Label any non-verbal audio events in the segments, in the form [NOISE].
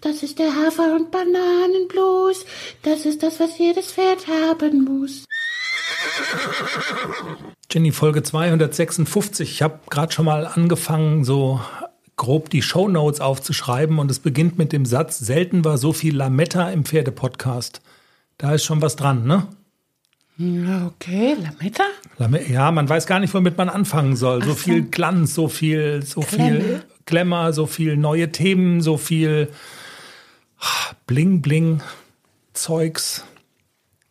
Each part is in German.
Das ist der Hafer- und Bananenblues. Das ist das, was jedes Pferd haben muss. Jenny, Folge 256. Ich habe gerade schon mal angefangen, so grob die Shownotes aufzuschreiben und es beginnt mit dem Satz, selten war so viel Lametta im Pferdepodcast. Da ist schon was dran, ne? Okay, Lametta? Ja, man weiß gar nicht, womit man anfangen soll. So viel Glanz, so viel, so Klemme. viel Glamour, so viel neue Themen, so viel Bling Bling Zeugs.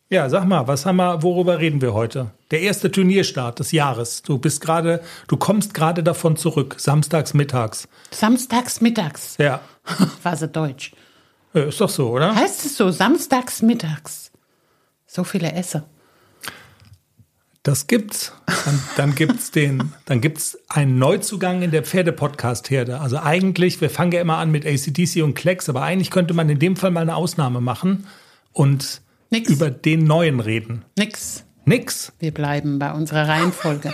Ja, sag mal, was haben wir, worüber reden wir heute? Der erste Turnierstart des Jahres. Du bist gerade, du kommst gerade davon zurück, samstags mittags. Samstags mittags. Ja, [LAUGHS] War sie deutsch. Ja, ist doch so, oder? Heißt es so, samstags mittags. So viele Esse. Das gibt's. Dann, dann gibt's den, dann gibt's einen Neuzugang in der Pferde-Podcast-Herde. Also eigentlich, wir fangen ja immer an mit ACDC und Klecks, aber eigentlich könnte man in dem Fall mal eine Ausnahme machen und Nix. über den neuen reden. Nix. Nix. Wir bleiben bei unserer Reihenfolge.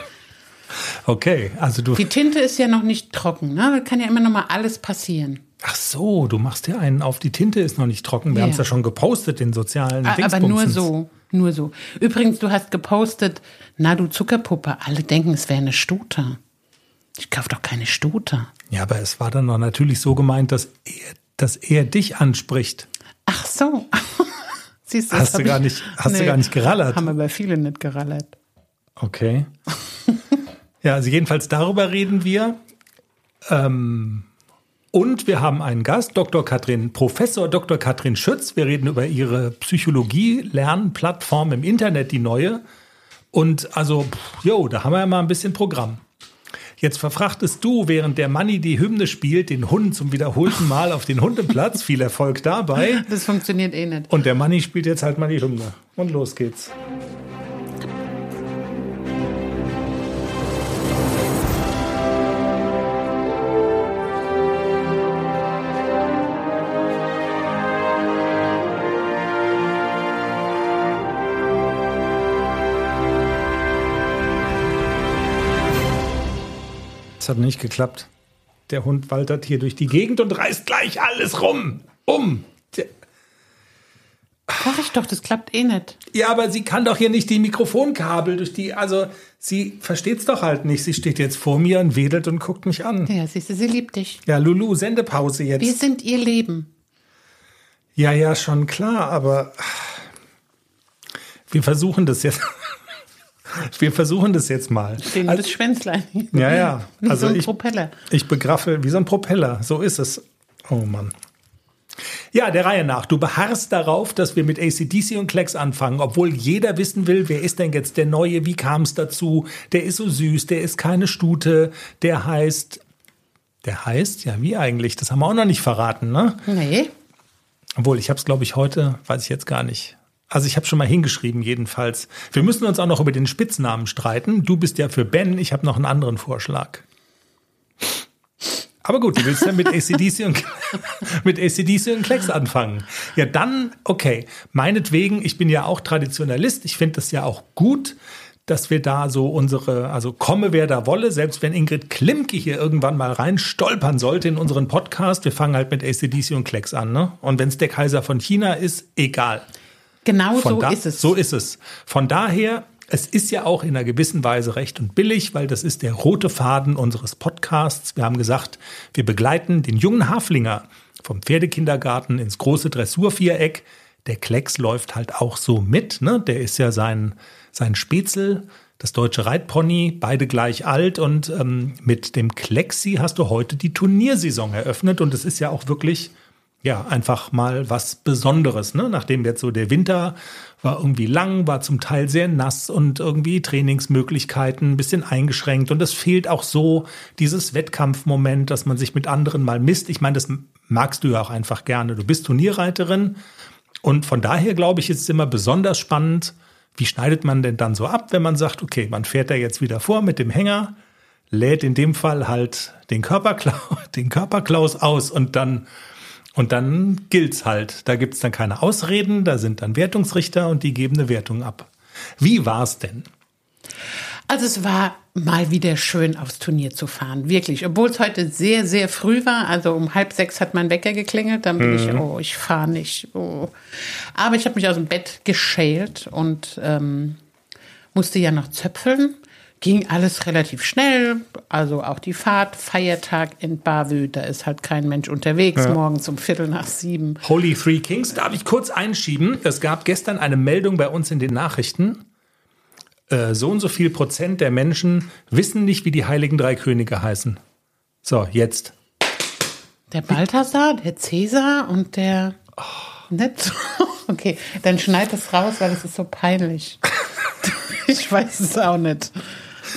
Okay, also du. Die Tinte ist ja noch nicht trocken, ne? Da kann ja immer noch mal alles passieren. Ach so, du machst ja einen auf die Tinte ist noch nicht trocken. Wir Ja. haben es ja schon gepostet in sozialen Aber nur so, nur so. Übrigens, du hast gepostet, na du Zuckerpuppe, alle denken, es wäre eine Stute. Ich kauf doch keine Stute. Ja, aber es war dann doch natürlich so gemeint, dass er, dass er dich anspricht. Ach so. [LAUGHS] Siehst das Hast du gar ich- nicht- hast du gar nicht gerallert? Haben aber viele nicht gerallert. Okay. [LAUGHS] ja, also jedenfalls darüber reden wir. Ähm, und wir haben einen Gast, Dr. Katrin, Professor Dr. Katrin Schütz. Wir reden über ihre Psychologie-Lernplattform im Internet, die neue. Und also, jo, da haben wir ja mal ein bisschen Programm. Jetzt verfrachtest du, während der Manni die Hymne spielt, den Hund zum wiederholten Mal auf den Hundeplatz. [LAUGHS] Viel Erfolg dabei. Das funktioniert eh nicht. Und der Manni spielt jetzt halt mal die Hymne. Und los geht's. Es hat nicht geklappt. Der Hund waltert hier durch die Gegend und reißt gleich alles rum. Um. Sag ich doch, das klappt eh nicht. Ja, aber sie kann doch hier nicht die Mikrofonkabel durch die. Also, sie versteht's doch halt nicht. Sie steht jetzt vor mir und wedelt und guckt mich an. Ja, siehst du, sie liebt dich. Ja, Lulu, Sendepause Wir jetzt. sind ihr Leben. Ja, ja, schon klar, aber wir versuchen das jetzt. [LAUGHS] Wir versuchen das jetzt mal. Stehen das Schwänzlein. Ja, ja. Wie Also so ein ich- Propeller. Ich begraffe wie so ein Propeller. So ist es. Oh Mann. Ja, der Reihe nach. Du beharrst darauf, dass wir mit ACDC und Klecks anfangen, obwohl jeder wissen will, wer ist denn jetzt der Neue, wie kam es dazu? Der ist so süß, der ist keine Stute, der heißt. Der heißt, ja, wie eigentlich? Das haben wir auch noch nicht verraten, ne? Nee. Obwohl, ich habe es, glaube ich, heute, weiß ich jetzt gar nicht. Also ich habe schon mal hingeschrieben, jedenfalls. Wir müssen uns auch noch über den Spitznamen streiten. Du bist ja für Ben, ich habe noch einen anderen Vorschlag. Aber gut, du willst ja mit ACDC und, [LAUGHS] mit ACDC und Klecks anfangen. Ja, dann, okay. Meinetwegen, ich bin ja auch Traditionalist. Ich finde das ja auch gut, dass wir da so unsere, also komme wer da wolle, selbst wenn Ingrid Klimke hier irgendwann mal rein stolpern sollte in unseren Podcast, wir fangen halt mit ACDC und Klecks an, ne? Und wenn es der Kaiser von China ist, egal. Genau Von so da, ist es. So ist es. Von daher, es ist ja auch in einer gewissen Weise recht und billig, weil das ist der rote Faden unseres Podcasts. Wir haben gesagt, wir begleiten den jungen Haflinger vom Pferdekindergarten ins große Dressurviereck. Der Klecks läuft halt auch so mit. Ne? Der ist ja sein, sein Spätzl, das deutsche Reitpony, beide gleich alt. Und ähm, mit dem Klexi hast du heute die Turniersaison eröffnet. Und es ist ja auch wirklich ja, einfach mal was Besonderes, ne? Nachdem jetzt so der Winter war irgendwie lang, war zum Teil sehr nass und irgendwie Trainingsmöglichkeiten ein bisschen eingeschränkt und es fehlt auch so dieses Wettkampfmoment, dass man sich mit anderen mal misst. Ich meine, das magst du ja auch einfach gerne. Du bist Turnierreiterin und von daher glaube ich, ist es immer besonders spannend, wie schneidet man denn dann so ab, wenn man sagt, okay, man fährt da jetzt wieder vor mit dem Hänger, lädt in dem Fall halt den Körperklaus, [LAUGHS] den Körperklaus aus und dann und dann gilt's halt. Da gibt's dann keine Ausreden, da sind dann Wertungsrichter und die geben eine Wertung ab. Wie war's denn? Also es war mal wieder schön aufs Turnier zu fahren, wirklich. Obwohl es heute sehr, sehr früh war. Also um halb sechs hat mein Wecker geklingelt. Dann bin mhm. ich, oh, ich fahre nicht. Oh. Aber ich habe mich aus dem Bett geschält und ähm, musste ja noch zöpfeln. Ging alles relativ schnell. Also auch die Fahrt, Feiertag in Bavü, da ist halt kein Mensch unterwegs, ja. morgens um Viertel nach sieben. Holy Three Kings, darf ich kurz einschieben? Es gab gestern eine Meldung bei uns in den Nachrichten äh, so und so viel Prozent der Menschen wissen nicht, wie die heiligen drei Könige heißen. So, jetzt. Der Balthasar, der Cäsar und der. Oh. [LAUGHS] Nicht? Okay, dann schneid es raus, weil es ist so peinlich. [LAUGHS] ich weiß es auch nicht.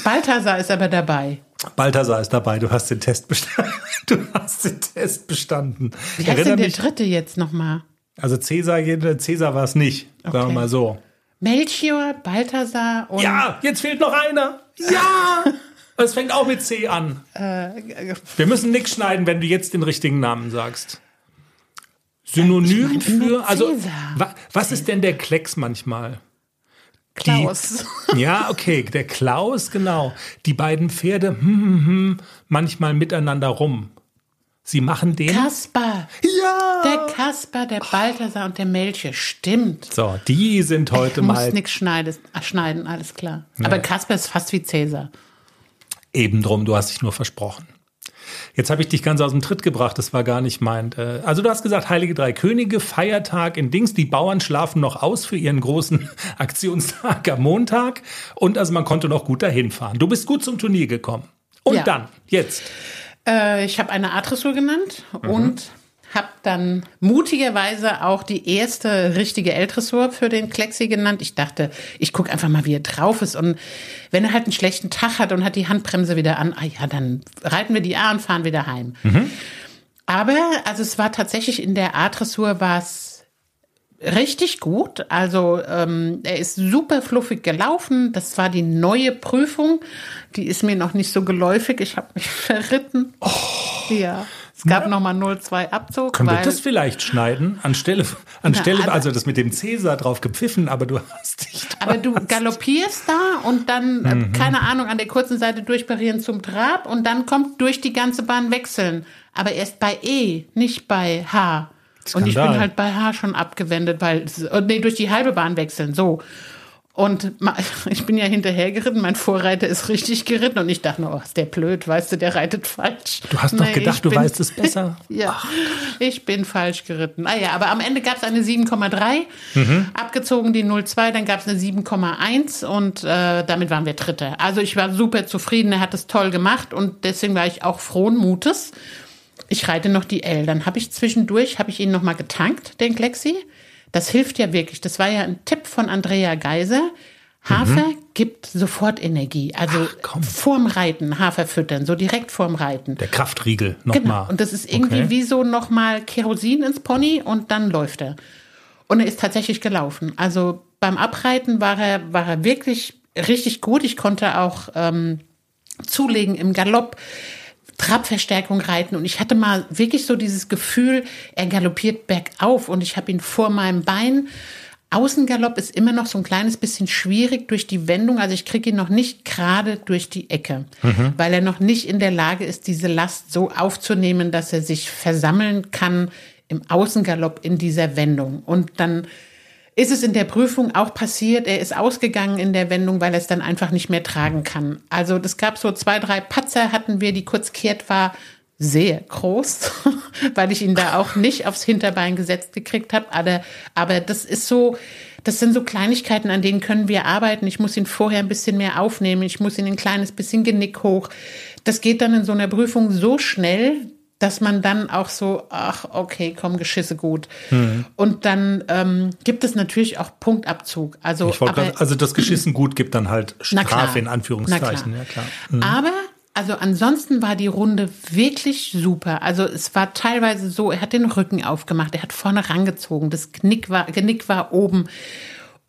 Balthasar ist aber dabei. Balthasar ist dabei, du hast den Test bestanden. [LAUGHS] Du hast den Test bestanden. Wie heißt denn der dritte jetzt nochmal? Also Cäsar, Cäsar war es nicht, okay. sagen wir mal so. Melchior, Balthasar und. Ja, jetzt fehlt noch einer. Ja! [LAUGHS] Es fängt auch mit C an. Äh, Wir müssen nichts schneiden, wenn du jetzt den richtigen Namen sagst. Synonym ich mein, für. Also, wa, was ist denn der Klecks manchmal? Klaus. Die, ja, okay, der Klaus, genau. Die beiden Pferde, hm, hm, hm, manchmal miteinander rum. Sie machen den. Kasper. Ja. Der Kasper, der Balthasar und der Melchior. Stimmt. So, die sind heute ich mal. muss nichts schneiden, alles klar. Ja. Aber Kasper ist fast wie Cäsar. Eben drum, du hast dich nur versprochen. Jetzt habe ich dich ganz aus dem Tritt gebracht, das war gar nicht meint. Äh, also du hast gesagt, Heilige Drei Könige, Feiertag in Dings, die Bauern schlafen noch aus für ihren großen [LAUGHS] Aktionstag am Montag und also man konnte noch gut dahin fahren. Du bist gut zum Turnier gekommen. Und ja. dann, jetzt. Äh, ich habe eine A-Dressur genannt mhm. und habe dann mutigerweise auch die erste richtige L-Dressur für den Klexi genannt. Ich dachte, ich gucke einfach mal, wie er drauf ist. Und wenn er halt einen schlechten Tag hat und hat die Handbremse wieder an, ah ja, dann reiten wir die A und fahren wieder heim. Mhm. Aber, also es war tatsächlich in der A-Dressur war es richtig gut. Also ähm, er ist super fluffig gelaufen. Das war die neue Prüfung. Die ist mir noch nicht so geläufig. Ich habe mich [LAUGHS] verritten. Oh, ja. Es gab ja. nochmal 0,2 Abzug. Können wir das vielleicht schneiden? Anstelle, anstelle na, also, das mit dem Cäsar drauf gepfiffen, aber du hast dich. [LAUGHS] Aber du galoppierst da und dann, äh, mhm. keine Ahnung, an der kurzen Seite durchparieren zum Trab und dann kommt durch die ganze Bahn wechseln. Aber erst bei E, nicht bei H. Skandal. Und ich bin halt bei H schon abgewendet, weil, nee, durch die halbe Bahn wechseln, so. Und [LAUGHS] ich bin ja hinterher geritten, mein Vorreiter ist richtig geritten und ich dachte, oh, ist der blöd, weißt du, der reitet falsch. Du hast nee, doch gedacht, du bin, weißt es besser. [LAUGHS] ja, Ach. ich bin falsch geritten. Naja, ah aber am Ende gab es eine 7,3, mhm. abgezogen die 0,2, dann gab es eine 7,1 und äh, damit waren wir Dritte. Also ich war super zufrieden, er hat es toll gemacht und deswegen war ich auch frohen Mutes ich reite noch die L. Dann habe ich zwischendurch, habe ich ihn noch mal getankt, den Klexi. Das hilft ja wirklich. Das war ja ein Tipp von Andrea Geiser. Hafer mhm. gibt sofort Energie. Also Ach, vorm Reiten Hafer füttern, so direkt vorm Reiten. Der Kraftriegel nochmal. Genau. Mal. Und das ist irgendwie okay. wie so nochmal Kerosin ins Pony und dann läuft er. Und er ist tatsächlich gelaufen. Also beim Abreiten war er, war er wirklich richtig gut. Ich konnte auch ähm, zulegen im Galopp. Trabverstärkung reiten und ich hatte mal wirklich so dieses Gefühl, er galoppiert bergauf und ich habe ihn vor meinem Bein. Außengalopp ist immer noch so ein kleines bisschen schwierig durch die Wendung. Also ich kriege ihn noch nicht gerade durch die Ecke, mhm. weil er noch nicht in der Lage ist, diese Last so aufzunehmen, dass er sich versammeln kann im Außengalopp in dieser Wendung. Und dann ist es in der Prüfung auch passiert. Er ist ausgegangen in der Wendung, weil er es dann einfach nicht mehr tragen kann. Also das gab so zwei, drei Patzer hatten wir, die kurz kehrt war, sehr groß, [LAUGHS] weil ich ihn da auch nicht aufs Hinterbein gesetzt gekriegt habe. Aber, aber das ist so, das sind so Kleinigkeiten, an denen können wir arbeiten. Ich muss ihn vorher ein bisschen mehr aufnehmen. Ich muss ihn ein kleines bisschen Genick hoch. Das geht dann in so einer Prüfung so schnell, dass man dann auch so, ach, okay, komm, Geschisse gut. Mhm. Und dann ähm, gibt es natürlich auch Punktabzug. Also, aber, grad, also das Geschissen gut gibt dann halt Strafe in Anführungszeichen. Klar. Ja, klar. Mhm. Aber also ansonsten war die Runde wirklich super. Also es war teilweise so, er hat den Rücken aufgemacht, er hat vorne rangezogen, das Knick war, Genick war oben.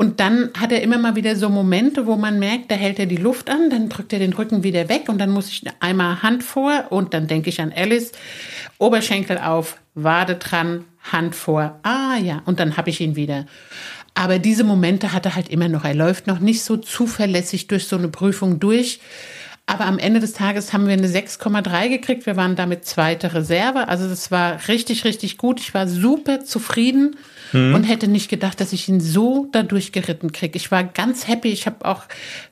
Und dann hat er immer mal wieder so Momente, wo man merkt, da hält er die Luft an, dann drückt er den Rücken wieder weg und dann muss ich einmal Hand vor und dann denke ich an Alice, Oberschenkel auf, Wade dran, Hand vor. Ah ja, und dann habe ich ihn wieder. Aber diese Momente hat er halt immer noch. Er läuft noch nicht so zuverlässig durch so eine Prüfung durch. Aber am Ende des Tages haben wir eine 6,3 gekriegt. Wir waren damit zweite Reserve. Also das war richtig, richtig gut. Ich war super zufrieden mhm. und hätte nicht gedacht, dass ich ihn so dadurch geritten kriege. Ich war ganz happy. Ich habe auch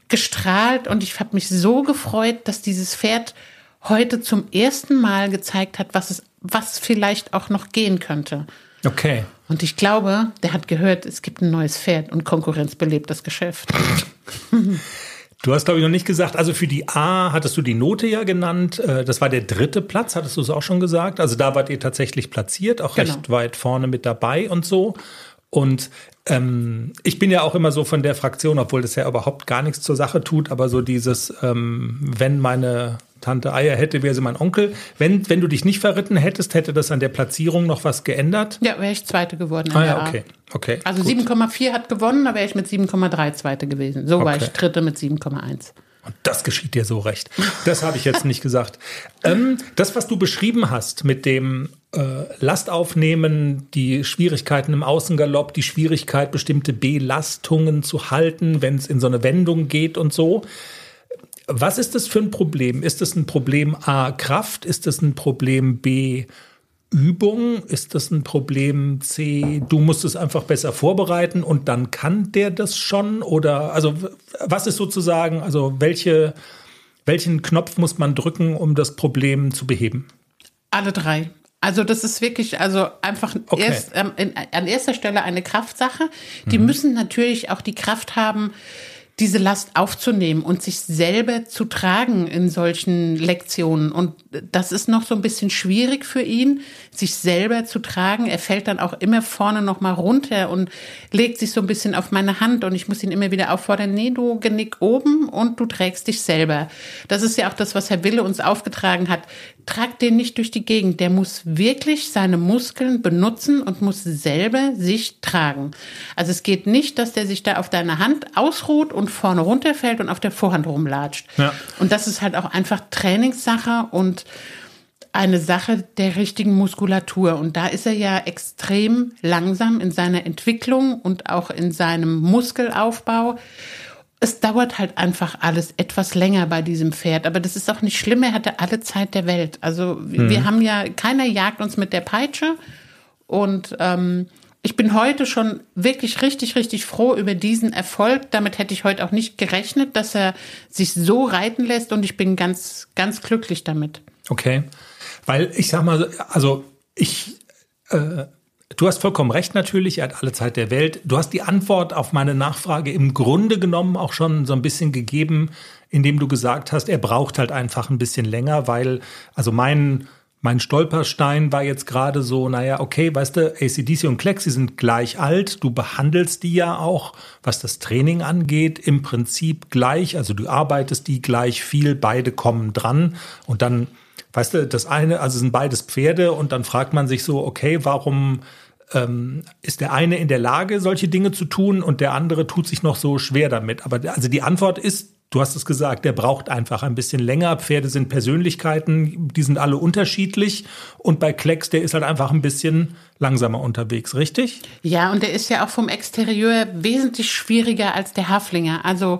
gestrahlt und ich habe mich so gefreut, dass dieses Pferd heute zum ersten Mal gezeigt hat, was es, was vielleicht auch noch gehen könnte. Okay. Und ich glaube, der hat gehört, es gibt ein neues Pferd und Konkurrenz belebt das Geschäft. [LAUGHS] Du hast, glaube ich, noch nicht gesagt, also für die A hattest du die Note ja genannt. Äh, das war der dritte Platz, hattest du es auch schon gesagt. Also da wart ihr tatsächlich platziert, auch genau. recht weit vorne mit dabei und so. Und ähm, ich bin ja auch immer so von der Fraktion, obwohl das ja überhaupt gar nichts zur Sache tut, aber so dieses, ähm, wenn meine Tante Eier hätte, wäre sie mein Onkel. Wenn, wenn du dich nicht verritten hättest, hätte das an der Platzierung noch was geändert? Ja, wäre ich Zweite geworden. ah ja, okay. okay also 7,4 hat gewonnen, da wäre ich mit 7,3 Zweite gewesen. So okay. war ich Dritte mit 7,1. Und das geschieht dir so recht. Das habe ich jetzt nicht gesagt. Ähm, das, was du beschrieben hast mit dem äh, Lastaufnehmen, die Schwierigkeiten im Außengalopp, die Schwierigkeit, bestimmte Belastungen zu halten, wenn es in so eine Wendung geht und so. Was ist das für ein Problem? Ist das ein Problem A, Kraft? Ist das ein Problem B, Übung? Ist das ein Problem C, du musst es einfach besser vorbereiten und dann kann der das schon? Oder also was ist sozusagen, also welche, welchen Knopf muss man drücken, um das Problem zu beheben? Alle drei. Also das ist wirklich, also einfach okay. erst, ähm, in, an erster Stelle eine Kraftsache. Die mhm. müssen natürlich auch die Kraft haben, diese Last aufzunehmen und sich selber zu tragen in solchen Lektionen. Und das ist noch so ein bisschen schwierig für ihn, sich selber zu tragen. Er fällt dann auch immer vorne noch mal runter und legt sich so ein bisschen auf meine Hand und ich muss ihn immer wieder auffordern, nee, du genick oben und du trägst dich selber. Das ist ja auch das, was Herr Wille uns aufgetragen hat. Trag den nicht durch die Gegend. Der muss wirklich seine Muskeln benutzen und muss selber sich tragen. Also es geht nicht, dass der sich da auf deine Hand ausruht und und vorne runterfällt und auf der Vorhand rumlatscht. Ja. Und das ist halt auch einfach Trainingssache und eine Sache der richtigen Muskulatur. Und da ist er ja extrem langsam in seiner Entwicklung und auch in seinem Muskelaufbau. Es dauert halt einfach alles etwas länger bei diesem Pferd. Aber das ist auch nicht schlimm. Er hatte alle Zeit der Welt. Also mhm. wir haben ja, keiner jagt uns mit der Peitsche. Und ähm, ich bin heute schon wirklich richtig, richtig froh über diesen Erfolg. Damit hätte ich heute auch nicht gerechnet, dass er sich so reiten lässt und ich bin ganz, ganz glücklich damit. Okay. Weil ich sag mal, also ich, äh, du hast vollkommen recht natürlich, er hat alle Zeit der Welt. Du hast die Antwort auf meine Nachfrage im Grunde genommen auch schon so ein bisschen gegeben, indem du gesagt hast, er braucht halt einfach ein bisschen länger, weil, also mein, mein Stolperstein war jetzt gerade so, naja, okay, weißt du, ACDC und Klexi sind gleich alt. Du behandelst die ja auch, was das Training angeht, im Prinzip gleich. Also du arbeitest die gleich viel, beide kommen dran. Und dann, weißt du, das eine, also sind beides Pferde und dann fragt man sich so, okay, warum ähm, ist der eine in der Lage, solche Dinge zu tun und der andere tut sich noch so schwer damit? Aber also die Antwort ist Du hast es gesagt, der braucht einfach ein bisschen länger. Pferde sind Persönlichkeiten, die sind alle unterschiedlich. Und bei Klecks, der ist halt einfach ein bisschen langsamer unterwegs, richtig? Ja, und der ist ja auch vom Exterieur wesentlich schwieriger als der Haflinger. Also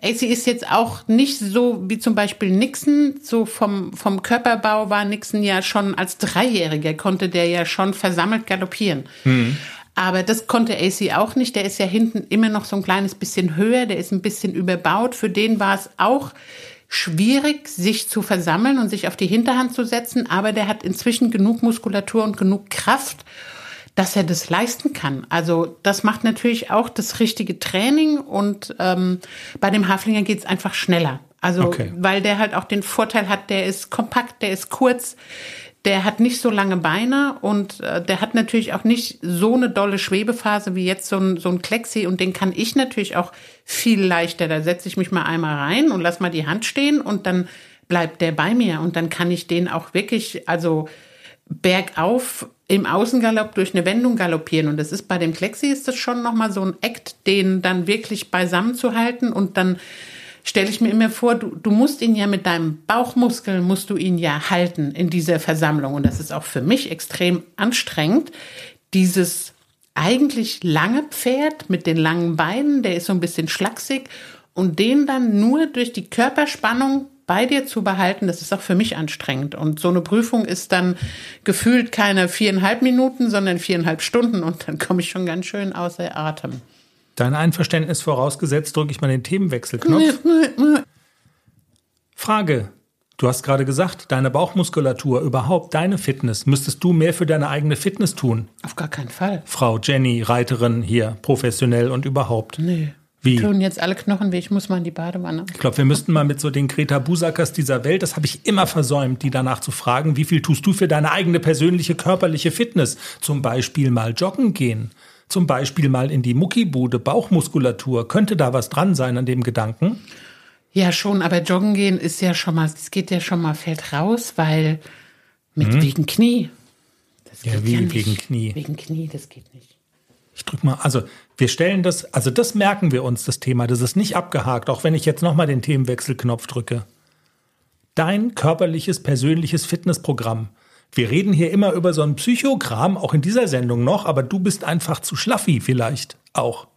AC ist jetzt auch nicht so wie zum Beispiel Nixon. So vom, vom Körperbau war Nixon ja schon als Dreijähriger, konnte der ja schon versammelt galoppieren. Hm. Aber das konnte AC auch nicht. Der ist ja hinten immer noch so ein kleines bisschen höher. Der ist ein bisschen überbaut. Für den war es auch schwierig, sich zu versammeln und sich auf die Hinterhand zu setzen. Aber der hat inzwischen genug Muskulatur und genug Kraft, dass er das leisten kann. Also das macht natürlich auch das richtige Training. Und ähm, bei dem Haflinger geht es einfach schneller. Also okay. weil der halt auch den Vorteil hat, der ist kompakt, der ist kurz der hat nicht so lange Beine und äh, der hat natürlich auch nicht so eine dolle Schwebephase wie jetzt so ein, so ein Klexi und den kann ich natürlich auch viel leichter. Da setze ich mich mal einmal rein und lass mal die Hand stehen und dann bleibt der bei mir und dann kann ich den auch wirklich, also bergauf im Außengalopp durch eine Wendung galoppieren. Und das ist bei dem Klexi ist das schon nochmal so ein Act, den dann wirklich beisammen zu halten und dann stelle ich mir immer vor, du, du musst ihn ja mit deinem Bauchmuskel, musst du ihn ja halten in dieser Versammlung. Und das ist auch für mich extrem anstrengend, dieses eigentlich lange Pferd mit den langen Beinen, der ist so ein bisschen schlaksig und den dann nur durch die Körperspannung bei dir zu behalten, das ist auch für mich anstrengend. Und so eine Prüfung ist dann gefühlt keine viereinhalb Minuten, sondern viereinhalb Stunden und dann komme ich schon ganz schön außer Atem. Dein Einverständnis vorausgesetzt, drücke ich mal den Themenwechselknopf. Frage. Du hast gerade gesagt, deine Bauchmuskulatur, überhaupt deine Fitness, müsstest du mehr für deine eigene Fitness tun? Auf gar keinen Fall. Frau Jenny, Reiterin hier, professionell und überhaupt. Nee. Wie? Tun jetzt alle Knochen weh, ich muss mal in die Badewanne. Ich glaube, wir müssten mal mit so den Greta Busakas dieser Welt, das habe ich immer versäumt, die danach zu fragen, wie viel tust du für deine eigene persönliche körperliche Fitness? Zum Beispiel mal joggen gehen. Zum Beispiel mal in die Muckibude, Bauchmuskulatur. Könnte da was dran sein an dem Gedanken? Ja, schon, aber joggen gehen ist ja schon mal, es geht ja schon mal fällt raus, weil mit wegen Knie. Das Ja, geht wie nicht. wegen Knie? Wegen Knie, das geht nicht. Ich drück mal, also wir stellen das, also das merken wir uns, das Thema, das ist nicht abgehakt, auch wenn ich jetzt nochmal den Themenwechselknopf drücke. Dein körperliches, persönliches Fitnessprogramm. Wir reden hier immer über so ein Psychogramm, auch in dieser Sendung noch, aber du bist einfach zu schlaffi vielleicht auch.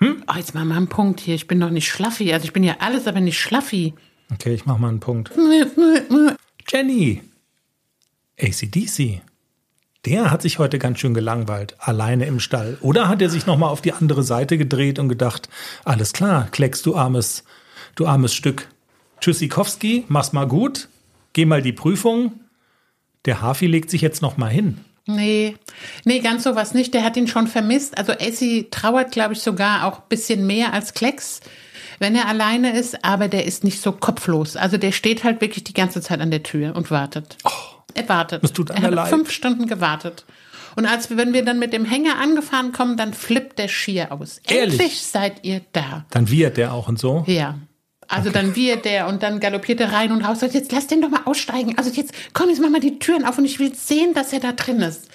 Oh, jetzt mal mal einen Punkt hier. Ich bin doch nicht schlaffi. Also ich bin ja alles, aber nicht schlaffi. Okay, ich mach mal einen Punkt. [LAUGHS] Jenny, ACDC. Der hat sich heute ganz schön gelangweilt, alleine im Stall. Oder hat er sich nochmal auf die andere Seite gedreht und gedacht, alles klar, Klecks, du armes, du armes Stück. Tschüssikowski, mach's mal gut, geh mal die Prüfung. Der Hafi legt sich jetzt noch mal hin. Nee, nee, ganz sowas nicht. Der hat ihn schon vermisst. Also Essie trauert, glaube ich, sogar auch ein bisschen mehr als Klecks, wenn er alleine ist, aber der ist nicht so kopflos. Also der steht halt wirklich die ganze Zeit an der Tür und wartet. er wartet. das tut er hat leid. fünf Stunden gewartet. Und als wir, wenn wir dann mit dem Hänger angefahren kommen, dann flippt der schier aus. Ehrlich? Endlich seid ihr da. Dann wiehert der auch und so. Ja. Also dann wir der und dann galoppiert er rein und raus. Jetzt lass den doch mal aussteigen. Also jetzt komm, jetzt mach mal die Türen auf und ich will sehen, dass er da drin ist.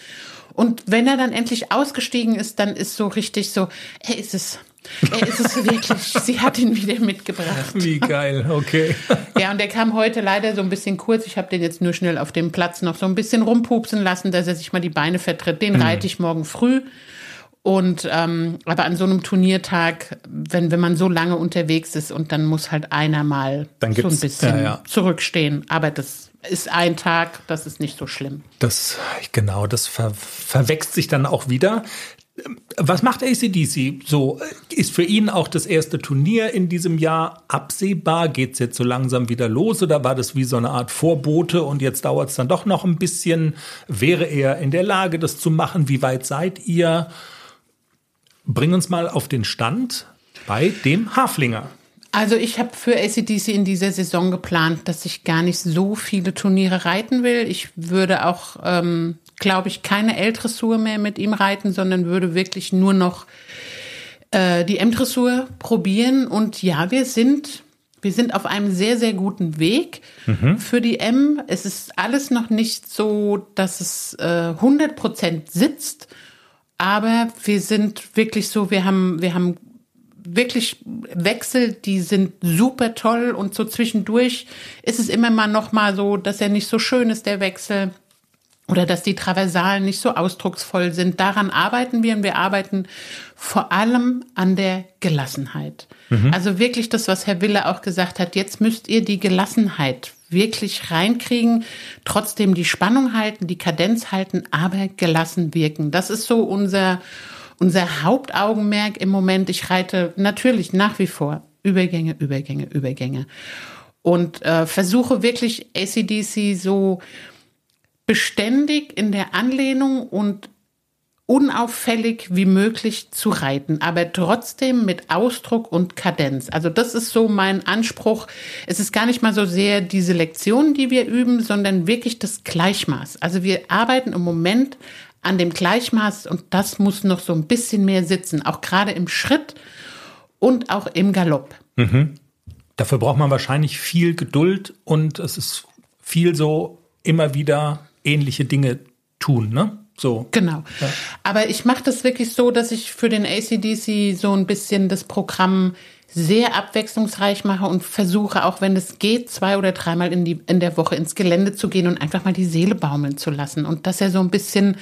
Und wenn er dann endlich ausgestiegen ist, dann ist so richtig so, er ist es. Er ist es wirklich. [LAUGHS] Sie hat ihn wieder mitgebracht. Wie geil, okay. Ja, und der kam heute leider so ein bisschen kurz. Ich habe den jetzt nur schnell auf dem Platz noch so ein bisschen rumpupsen lassen, dass er sich mal die Beine vertritt. Den reite ich morgen früh. Und ähm, aber an so einem Turniertag, wenn, wenn man so lange unterwegs ist und dann muss halt einer mal so ein bisschen ja, ja. zurückstehen. Aber das ist ein Tag, das ist nicht so schlimm. Das, genau, das ver, verwächst sich dann auch wieder. Was macht ACDC so? Ist für ihn auch das erste Turnier in diesem Jahr absehbar? Geht es jetzt so langsam wieder los oder war das wie so eine Art Vorbote und jetzt dauert es dann doch noch ein bisschen? Wäre er in der Lage, das zu machen? Wie weit seid ihr? Bring uns mal auf den Stand bei dem Haflinger. Also ich habe für ACDC in dieser Saison geplant, dass ich gar nicht so viele Turniere reiten will. Ich würde auch, ähm, glaube ich, keine L-Dressur mehr mit ihm reiten, sondern würde wirklich nur noch äh, die M-Dressur probieren. Und ja, wir sind, wir sind auf einem sehr, sehr guten Weg für die M. Es ist alles noch nicht so, dass es äh, 100 Prozent sitzt. Aber wir sind wirklich so, wir haben, wir haben wirklich Wechsel, die sind super toll und so zwischendurch ist es immer mal noch mal so, dass er nicht so schön ist, der Wechsel. Oder dass die Traversalen nicht so ausdrucksvoll sind. Daran arbeiten wir und wir arbeiten vor allem an der Gelassenheit. Also wirklich das, was Herr Wille auch gesagt hat, jetzt müsst ihr die Gelassenheit wirklich reinkriegen, trotzdem die Spannung halten, die Kadenz halten, aber gelassen wirken. Das ist so unser, unser Hauptaugenmerk im Moment. Ich reite natürlich nach wie vor Übergänge, Übergänge, Übergänge. Und äh, versuche wirklich ACDC so beständig in der Anlehnung und unauffällig wie möglich zu reiten, aber trotzdem mit Ausdruck und Kadenz. Also das ist so mein Anspruch. Es ist gar nicht mal so sehr diese Lektionen, die wir üben, sondern wirklich das Gleichmaß. Also wir arbeiten im Moment an dem Gleichmaß und das muss noch so ein bisschen mehr sitzen, auch gerade im Schritt und auch im Galopp. Dafür braucht man wahrscheinlich viel Geduld und es ist viel so immer wieder ähnliche Dinge tun, ne? So. Genau. Aber ich mache das wirklich so, dass ich für den ACDC so ein bisschen das Programm sehr abwechslungsreich mache und versuche, auch wenn es geht, zwei oder dreimal in, die, in der Woche ins Gelände zu gehen und einfach mal die Seele baumeln zu lassen. Und dass er so ein bisschen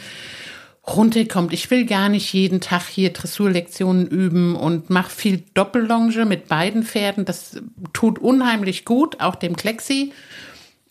runterkommt. Ich will gar nicht jeden Tag hier Dressurlektionen üben und mache viel Doppellonge mit beiden Pferden. Das tut unheimlich gut, auch dem Klexi.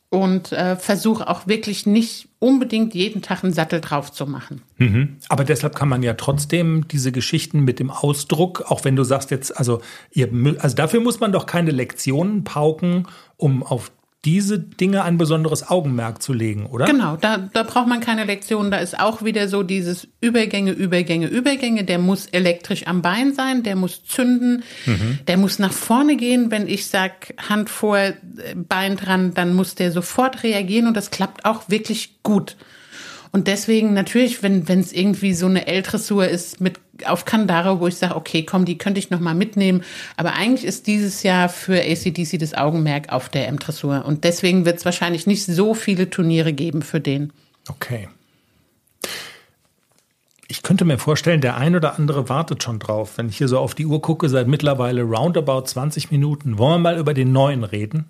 Und äh, versuche auch wirklich nicht unbedingt jeden Tag einen Sattel drauf zu machen. Mhm. Aber deshalb kann man ja trotzdem diese Geschichten mit dem Ausdruck, auch wenn du sagst jetzt, also, ihr, also dafür muss man doch keine Lektionen pauken, um auf diese Dinge ein besonderes Augenmerk zu legen, oder? Genau, da, da braucht man keine Lektion. Da ist auch wieder so dieses Übergänge, Übergänge, Übergänge. Der muss elektrisch am Bein sein, der muss zünden, mhm. der muss nach vorne gehen. Wenn ich sag Hand vor, Bein dran, dann muss der sofort reagieren und das klappt auch wirklich gut. Und deswegen natürlich, wenn es irgendwie so eine L-Dressur ist mit auf Kandare, wo ich sage, okay, komm, die könnte ich noch mal mitnehmen. Aber eigentlich ist dieses Jahr für ACDC das Augenmerk auf der M-Dressur. Und deswegen wird es wahrscheinlich nicht so viele Turniere geben für den. Okay. Ich könnte mir vorstellen, der ein oder andere wartet schon drauf. Wenn ich hier so auf die Uhr gucke, seit mittlerweile roundabout 20 Minuten. Wollen wir mal über den neuen reden?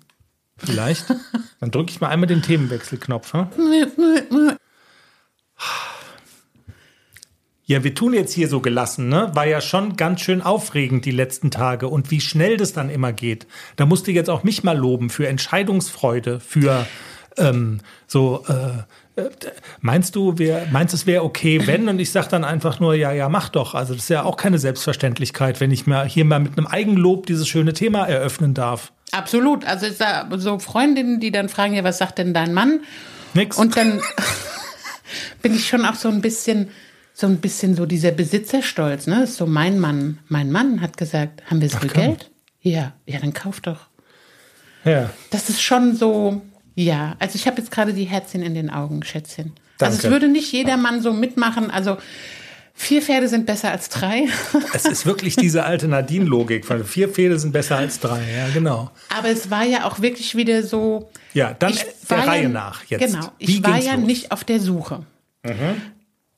Vielleicht? [LAUGHS] Dann drücke ich mal einmal den Themenwechselknopf. Hm? Ja, wir tun jetzt hier so gelassen, ne? War ja schon ganz schön aufregend die letzten Tage und wie schnell das dann immer geht. Da musst du jetzt auch mich mal loben für Entscheidungsfreude, für ähm, so. Äh, äh meinst du, wär, meinst es wäre okay, wenn? Und ich sage dann einfach nur, ja, ja, mach doch. Also das ist ja auch keine Selbstverständlichkeit, wenn ich mal hier mal mit einem Eigenlob dieses schöne Thema eröffnen darf. Absolut. Also so Freundinnen, die dann fragen, ja, was sagt denn dein Mann? Nix. Und dann [LAUGHS] bin ich schon auch so ein bisschen so ein bisschen so dieser Besitzerstolz, ne? Ist so mein Mann. Mein Mann hat gesagt, haben wir so viel Geld? Ja, ja, dann kauf doch. Ja. Das ist schon so, ja. Also ich habe jetzt gerade die Herzchen in den Augen, Schätzchen. Danke. Also es würde nicht jeder Mann so mitmachen. Also vier Pferde sind besser als drei. [LAUGHS] es ist wirklich diese alte Nadine-Logik von vier Pferde sind besser als drei. Ja, genau. Aber es war ja auch wirklich wieder so. Ja, dann der Reihe ja, nach jetzt. Genau. Ich war ja los? nicht auf der Suche. Mhm.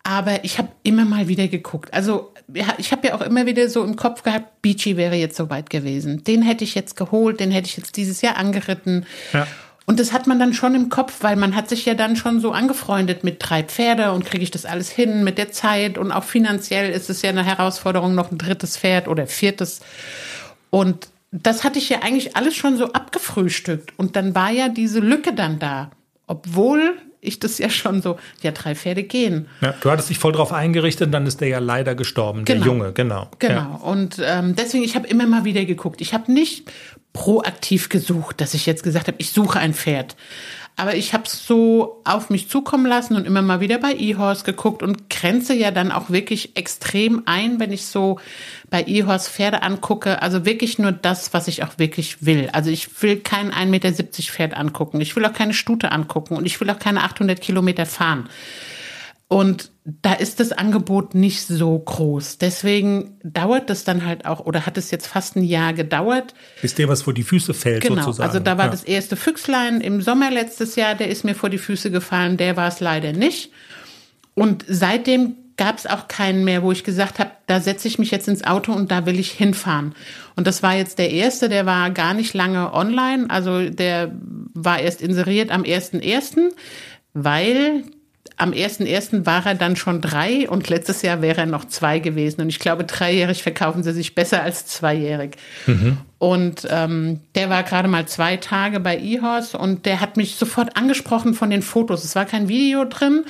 Aber ich habe immer mal wieder geguckt. Also ich habe ja auch immer wieder so im Kopf gehabt, Beachy wäre jetzt soweit gewesen. Den hätte ich jetzt geholt, den hätte ich jetzt dieses Jahr angeritten. Ja. Und das hat man dann schon im Kopf, weil man hat sich ja dann schon so angefreundet mit drei Pferde und kriege ich das alles hin mit der Zeit und auch finanziell ist es ja eine Herausforderung, noch ein drittes Pferd oder viertes. Und das hatte ich ja eigentlich alles schon so abgefrühstückt. Und dann war ja diese Lücke dann da. Obwohl ich das ja schon so, ja, drei Pferde gehen. Ja, du hattest dich voll drauf eingerichtet, dann ist der ja leider gestorben, genau. der Junge, genau. Genau. Ja. Und ähm, deswegen, ich habe immer mal wieder geguckt. Ich habe nicht proaktiv gesucht, dass ich jetzt gesagt habe, ich suche ein Pferd. Aber ich habe es so auf mich zukommen lassen und immer mal wieder bei eHorse geguckt und grenze ja dann auch wirklich extrem ein, wenn ich so bei eHorse Pferde angucke. Also wirklich nur das, was ich auch wirklich will. Also ich will kein 1,70 Meter Pferd angucken. Ich will auch keine Stute angucken und ich will auch keine 800 Kilometer fahren. Und da ist das Angebot nicht so groß. Deswegen dauert das dann halt auch, oder hat es jetzt fast ein Jahr gedauert. Bis dir was vor die Füße fällt, genau, sozusagen. Also da war ja. das erste Füchslein im Sommer letztes Jahr, der ist mir vor die Füße gefallen, der war es leider nicht. Und seitdem gab es auch keinen mehr, wo ich gesagt habe, da setze ich mich jetzt ins Auto und da will ich hinfahren. Und das war jetzt der erste, der war gar nicht lange online, also der war erst inseriert am 1.1., weil am 1.1. war er dann schon drei und letztes Jahr wäre er noch zwei gewesen. Und ich glaube, dreijährig verkaufen sie sich besser als zweijährig. Mhm. Und ähm, der war gerade mal zwei Tage bei eHorse und der hat mich sofort angesprochen von den Fotos. Es war kein Video drin,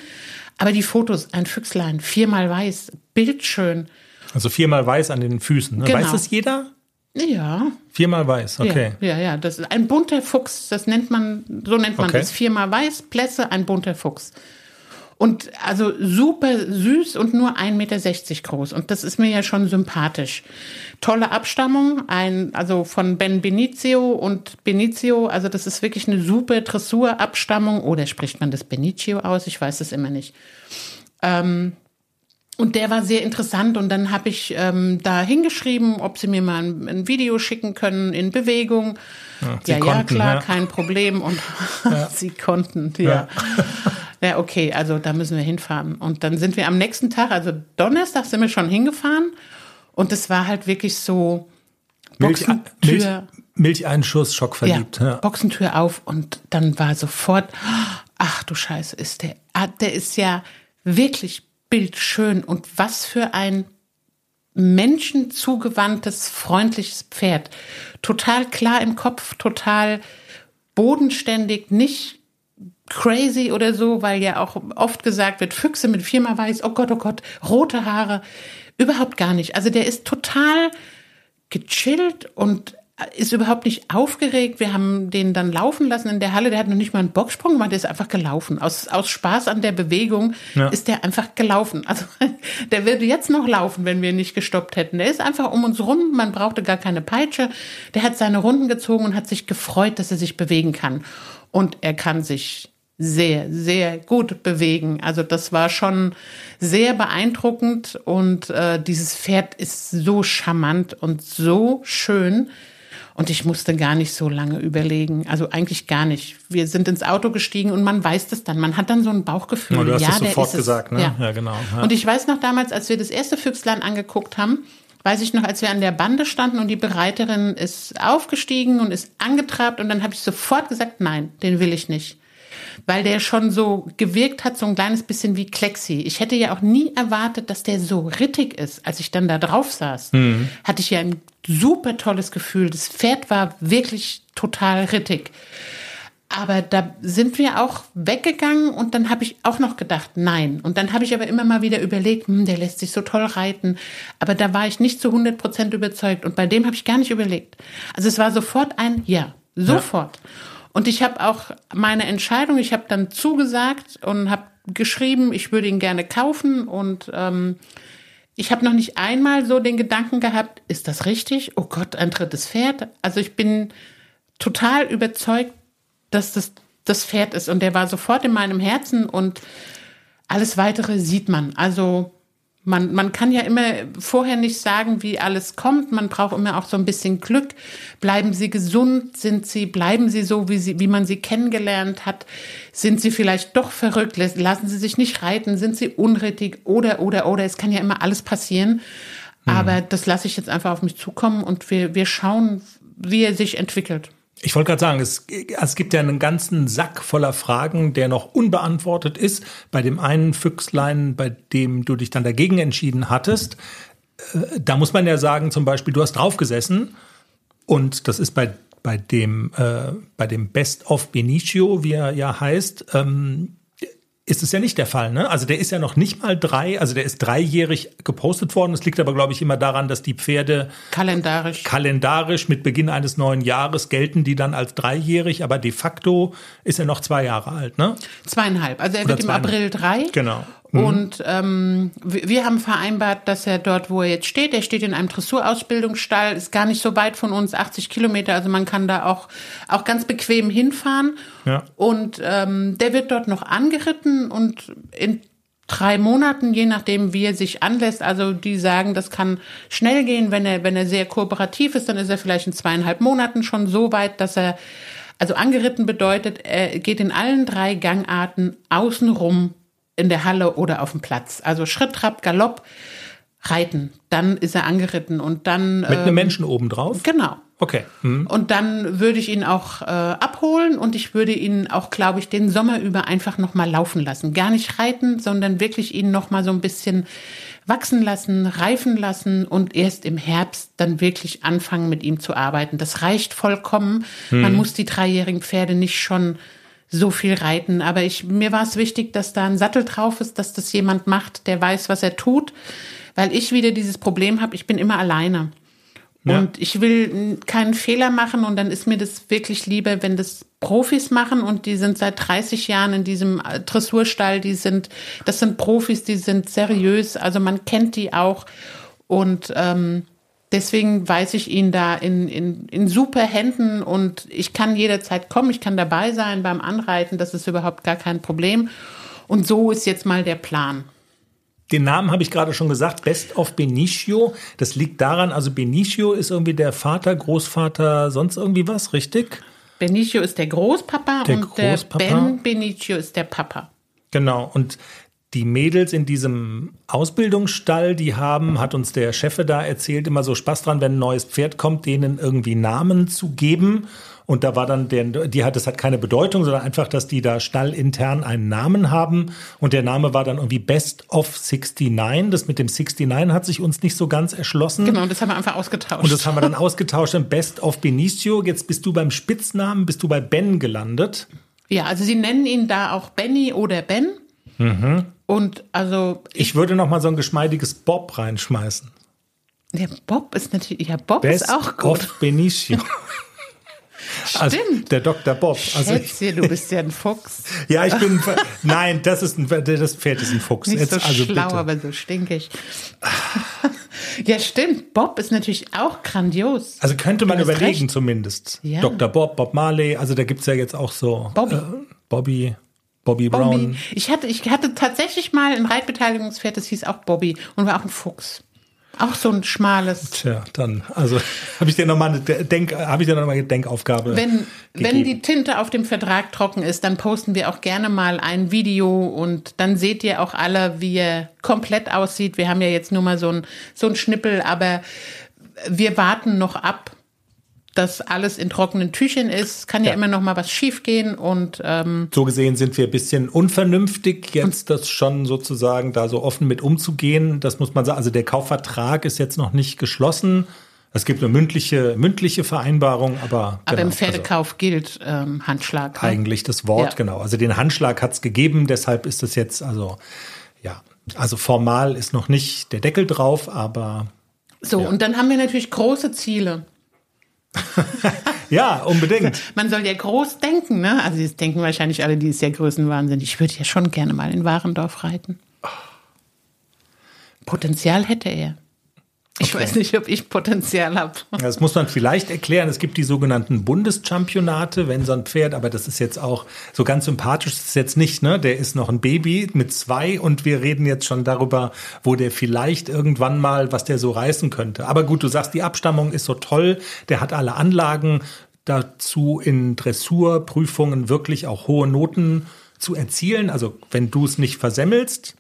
aber die Fotos, ein Füchslein, viermal weiß, bildschön. Also viermal weiß an den Füßen. Ne? Genau. Weiß das jeder? Ja. Viermal weiß, okay. Ja, ja, ja, das ist ein bunter Fuchs, das nennt man, so nennt man okay. das. Viermal weiß, Plässe, ein bunter Fuchs. Und also super süß und nur 1,60 Meter groß. Und das ist mir ja schon sympathisch. Tolle Abstammung, ein, also von Ben Benicio und Benicio. Also das ist wirklich eine super Dressurabstammung. Oder spricht man das Benicio aus? Ich weiß es immer nicht. Ähm, und der war sehr interessant und dann habe ich ähm, da hingeschrieben, ob sie mir mal ein, ein Video schicken können in Bewegung. Ja, ja, konnten, ja, klar, ja. kein Problem. Und [LAUGHS] sie konnten, ja. [LAUGHS] Ja, okay, also da müssen wir hinfahren. Und dann sind wir am nächsten Tag, also Donnerstag sind wir schon hingefahren. Und es war halt wirklich so Boxentür. Milch, Milch, Milcheinschuss, schockverliebt. Ja, ja. Boxentür auf und dann war sofort, ach du Scheiße, ist der, ah, der ist ja wirklich bildschön und was für ein menschenzugewandtes, freundliches Pferd. Total klar im Kopf, total bodenständig, nicht crazy oder so, weil ja auch oft gesagt wird, Füchse mit viermal weiß, oh Gott, oh Gott, rote Haare. Überhaupt gar nicht. Also der ist total gechillt und ist überhaupt nicht aufgeregt. Wir haben den dann laufen lassen in der Halle. Der hat noch nicht mal einen Bocksprung gemacht, der ist einfach gelaufen. Aus, aus Spaß an der Bewegung ja. ist der einfach gelaufen. Also [LAUGHS] der würde jetzt noch laufen, wenn wir ihn nicht gestoppt hätten. Der ist einfach um uns rum, man brauchte gar keine Peitsche. Der hat seine Runden gezogen und hat sich gefreut, dass er sich bewegen kann. Und er kann sich sehr, sehr gut bewegen. Also das war schon sehr beeindruckend und äh, dieses Pferd ist so charmant und so schön. Und ich musste gar nicht so lange überlegen. Also eigentlich gar nicht. Wir sind ins Auto gestiegen und man weiß das dann. Man hat dann so ein Bauchgefühl. Ja, du hast ja, das sofort gesagt, ne? Ja, ja genau. Ja. Und ich weiß noch damals, als wir das erste Füchslein angeguckt haben, weiß ich noch, als wir an der Bande standen und die Bereiterin ist aufgestiegen und ist angetrabt und dann habe ich sofort gesagt, nein, den will ich nicht weil der schon so gewirkt hat, so ein kleines bisschen wie Klexi. Ich hätte ja auch nie erwartet, dass der so rittig ist. Als ich dann da drauf saß, mhm. hatte ich ja ein super tolles Gefühl. Das Pferd war wirklich total rittig. Aber da sind wir auch weggegangen und dann habe ich auch noch gedacht, nein. Und dann habe ich aber immer mal wieder überlegt, hm, der lässt sich so toll reiten. Aber da war ich nicht zu 100 Prozent überzeugt und bei dem habe ich gar nicht überlegt. Also es war sofort ein Ja, sofort. Ja. Und ich habe auch meine Entscheidung, ich habe dann zugesagt und habe geschrieben, ich würde ihn gerne kaufen. Und ähm, ich habe noch nicht einmal so den Gedanken gehabt, ist das richtig? Oh Gott, ein drittes Pferd. Also ich bin total überzeugt, dass das das Pferd ist. Und der war sofort in meinem Herzen und alles weitere sieht man. Also man, man kann ja immer vorher nicht sagen, wie alles kommt. Man braucht immer auch so ein bisschen Glück. Bleiben Sie gesund? Sind Sie, bleiben Sie so, wie Sie, wie man Sie kennengelernt hat? Sind Sie vielleicht doch verrückt? Lassen Sie sich nicht reiten? Sind Sie unrittig? Oder, oder, oder. Es kann ja immer alles passieren. Mhm. Aber das lasse ich jetzt einfach auf mich zukommen und wir, wir schauen, wie er sich entwickelt. Ich wollte gerade sagen, es, es, gibt ja einen ganzen Sack voller Fragen, der noch unbeantwortet ist. Bei dem einen Füchslein, bei dem du dich dann dagegen entschieden hattest, äh, da muss man ja sagen, zum Beispiel, du hast draufgesessen und das ist bei, bei dem, äh, bei dem Best of Benicio, wie er ja heißt, ähm, ist es ja nicht der Fall, ne? Also der ist ja noch nicht mal drei, also der ist dreijährig gepostet worden. Das liegt aber, glaube ich, immer daran, dass die Pferde kalendarisch kalendarisch mit Beginn eines neuen Jahres gelten die dann als dreijährig, aber de facto ist er noch zwei Jahre alt, ne? Zweieinhalb. Also er Oder wird im April drei. Genau. Mhm. Und ähm, wir haben vereinbart, dass er dort, wo er jetzt steht, er steht in einem Dressurausbildungsstall, ist gar nicht so weit von uns, 80 Kilometer, also man kann da auch, auch ganz bequem hinfahren. Ja. Und ähm, der wird dort noch angeritten und in drei Monaten, je nachdem, wie er sich anlässt. Also die sagen, das kann schnell gehen, wenn er, wenn er sehr kooperativ ist, dann ist er vielleicht in zweieinhalb Monaten schon so weit, dass er, also angeritten bedeutet, er geht in allen drei Gangarten außenrum in der Halle oder auf dem Platz. Also Schritt, Trab, Galopp, Reiten. Dann ist er angeritten und dann. Mit einem ähm, Menschen obendrauf? Genau. Okay. Mhm. Und dann würde ich ihn auch äh, abholen und ich würde ihn auch, glaube ich, den Sommer über einfach nochmal laufen lassen. Gar nicht reiten, sondern wirklich ihn nochmal so ein bisschen wachsen lassen, reifen lassen und erst im Herbst dann wirklich anfangen, mit ihm zu arbeiten. Das reicht vollkommen. Mhm. Man muss die dreijährigen Pferde nicht schon so viel reiten. Aber ich, mir war es wichtig, dass da ein Sattel drauf ist, dass das jemand macht, der weiß, was er tut. Weil ich wieder dieses Problem habe, ich bin immer alleine. Ja. Und ich will keinen Fehler machen und dann ist mir das wirklich lieber, wenn das Profis machen und die sind seit 30 Jahren in diesem äh, Dressurstall, die sind, das sind Profis, die sind seriös, also man kennt die auch und ähm, deswegen weiß ich ihn da in, in, in super Händen und ich kann jederzeit kommen, ich kann dabei sein beim Anreiten, das ist überhaupt gar kein Problem. Und so ist jetzt mal der Plan. Den Namen habe ich gerade schon gesagt, Best of Benicio. Das liegt daran, also Benicio ist irgendwie der Vater, Großvater, sonst irgendwie was, richtig? Benicio ist der Großpapa der und Großpapa. der Ben Benicio ist der Papa. Genau, und die Mädels in diesem Ausbildungsstall, die haben, hat uns der Chef da erzählt, immer so Spaß dran, wenn ein neues Pferd kommt, denen irgendwie Namen zu geben. Und da war dann der, die hat, das hat keine Bedeutung, sondern einfach, dass die da stallintern einen Namen haben. Und der Name war dann irgendwie Best of 69. Das mit dem 69 hat sich uns nicht so ganz erschlossen. Genau, das haben wir einfach ausgetauscht. Und das haben wir dann ausgetauscht in Best of Benicio. Jetzt bist du beim Spitznamen, bist du bei Ben gelandet. Ja, also sie nennen ihn da auch Benny oder Ben. Mhm. Und also. Ich, würde noch mal so ein geschmeidiges Bob reinschmeißen. Der Bob ist natürlich, ja, Bob Best ist auch gut. Of Benicio. [LAUGHS] Also Stimmt. der Dr. Bob. Also Schätzchen, du bist ja ein Fuchs. [LAUGHS] ja, ich bin. Nein, das ist ein, das Pferd ist ein Fuchs. Nicht Jetzt, so also schlau, bitte. aber so stinkig. [LAUGHS] ja, stimmt. Bob ist natürlich auch grandios. Also könnte man überlegen, recht. zumindest. Ja. Dr. Bob, Bob Marley. Also da gibt es ja jetzt auch so. Bobby. Äh, Bobby. Bobby Brown. Bobby. Ich hatte, ich hatte tatsächlich mal ein Reitbeteiligungspferd, das hieß auch Bobby und war auch ein Fuchs. Auch so ein schmales. Tja, dann, also [LAUGHS] habe ich dir nochmal eine Denk, habe ich dir noch mal eine Denkaufgabe. Wenn, wenn die Tinte auf dem Vertrag trocken ist, dann posten wir auch gerne mal ein Video und dann seht ihr auch alle, wie er komplett aussieht. Wir haben ja jetzt nur mal so ein, so ein Schnippel, aber wir warten noch ab, dass alles in trockenen Tüchern ist. Kann ja, ja immer noch mal was schiefgehen und ähm so gesehen sind wir ein bisschen unvernünftig jetzt, das schon sozusagen da so offen mit umzugehen. Das muss man sagen. Also der Kaufvertrag ist jetzt noch nicht geschlossen. Es gibt eine mündliche, mündliche Vereinbarung, aber. Aber genau, im Pferdekauf also gilt ähm, Handschlag. Ne? Eigentlich das Wort, ja. genau. Also den Handschlag hat es gegeben, deshalb ist es jetzt, also ja, also formal ist noch nicht der Deckel drauf, aber. So, ja. und dann haben wir natürlich große Ziele. Ja, unbedingt. Man soll ja groß denken, ne? Also das denken wahrscheinlich alle, die ist ja Größenwahnsinn. Ich würde ja schon gerne mal in Warendorf reiten. Potenzial hätte er. Ich okay. weiß nicht, ob ich Potenzial habe. Das muss man vielleicht erklären. Es gibt die sogenannten Bundeschampionate, wenn so ein Pferd, aber das ist jetzt auch so ganz sympathisch, das ist jetzt nicht, ne? Der ist noch ein Baby mit zwei und wir reden jetzt schon darüber, wo der vielleicht irgendwann mal, was der so reißen könnte. Aber gut, du sagst, die Abstammung ist so toll, der hat alle Anlagen dazu in Dressurprüfungen wirklich auch hohe Noten zu erzielen. Also wenn du es nicht versemmelst,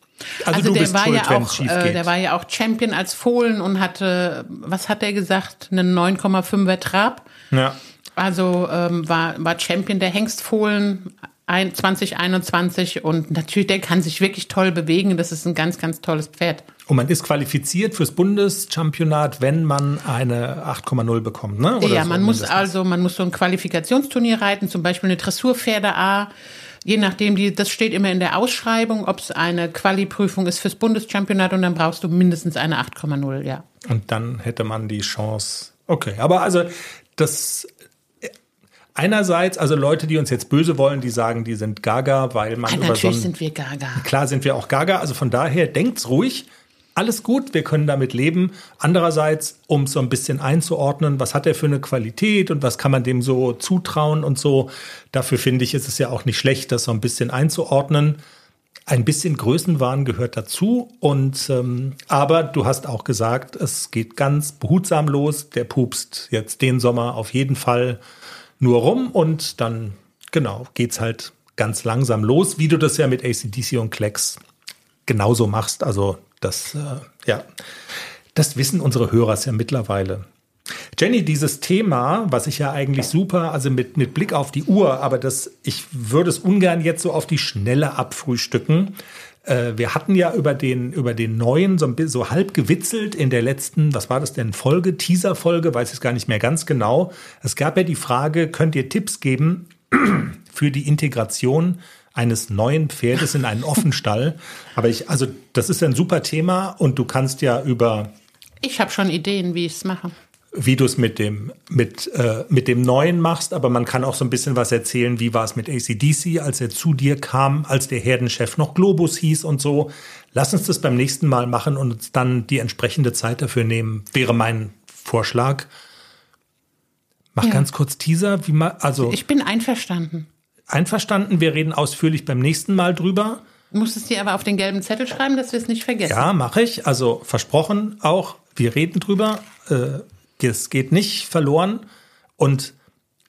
also, also der war schuld, ja auch, äh, der war ja auch Champion als Fohlen und hatte, was hat er gesagt, einen 9,5er Trab. Ja. Also ähm, war, war Champion der Hengstfohlen 2021 und natürlich, der kann sich wirklich toll bewegen. Das ist ein ganz, ganz tolles Pferd. Und man ist qualifiziert fürs Bundeschampionat, wenn man eine 8,0 bekommt, ne? Oder ja, so man muss also, man muss so ein Qualifikationsturnier reiten, zum Beispiel eine Dressurpferde A je nachdem, die, das steht immer in der Ausschreibung, ob es eine Quali-Prüfung ist fürs Bundeschampionat und dann brauchst du mindestens eine 8,0, ja. Und dann hätte man die Chance. Okay, aber also das einerseits, also Leute, die uns jetzt böse wollen, die sagen, die sind gaga, weil man ja, über natürlich so sind wir gaga. Klar sind wir auch gaga, also von daher denkt's ruhig alles gut, wir können damit leben. Andererseits, um es so ein bisschen einzuordnen, was hat er für eine Qualität und was kann man dem so zutrauen und so, dafür finde ich, ist es ja auch nicht schlecht, das so ein bisschen einzuordnen. Ein bisschen Größenwahn gehört dazu und ähm, aber du hast auch gesagt, es geht ganz behutsam los. Der pupst jetzt den Sommer auf jeden Fall nur rum und dann genau geht's halt ganz langsam los, wie du das ja mit ACDC und Klecks genauso machst. Also das, äh, ja, das wissen unsere Hörer ja mittlerweile. Jenny, dieses Thema, was ich ja eigentlich super, also mit, mit Blick auf die Uhr, aber das, ich würde es ungern jetzt so auf die Schnelle abfrühstücken. Äh, wir hatten ja über den, über den neuen so, so halb gewitzelt in der letzten, was war das denn, Folge, Teaser-Folge, weiß ich gar nicht mehr ganz genau. Es gab ja die Frage, könnt ihr Tipps geben [CLEARS THROAT] für die Integration eines neuen Pferdes in einen Offenstall. [LAUGHS] Aber ich, also das ist ein super Thema und du kannst ja über. Ich habe schon Ideen, wie ich es mache. Wie du es mit dem, mit, äh, mit dem Neuen machst, aber man kann auch so ein bisschen was erzählen, wie war es mit ACDC, als er zu dir kam, als der Herdenchef noch Globus hieß und so. Lass uns das beim nächsten Mal machen und uns dann die entsprechende Zeit dafür nehmen, wäre mein Vorschlag. Mach ja. ganz kurz Teaser, wie man, also. Ich bin einverstanden. Einverstanden, wir reden ausführlich beim nächsten Mal drüber. Du musst es dir aber auf den gelben Zettel schreiben, dass wir es nicht vergessen. Ja, mache ich. Also versprochen auch, wir reden drüber. Äh, es geht nicht verloren. Und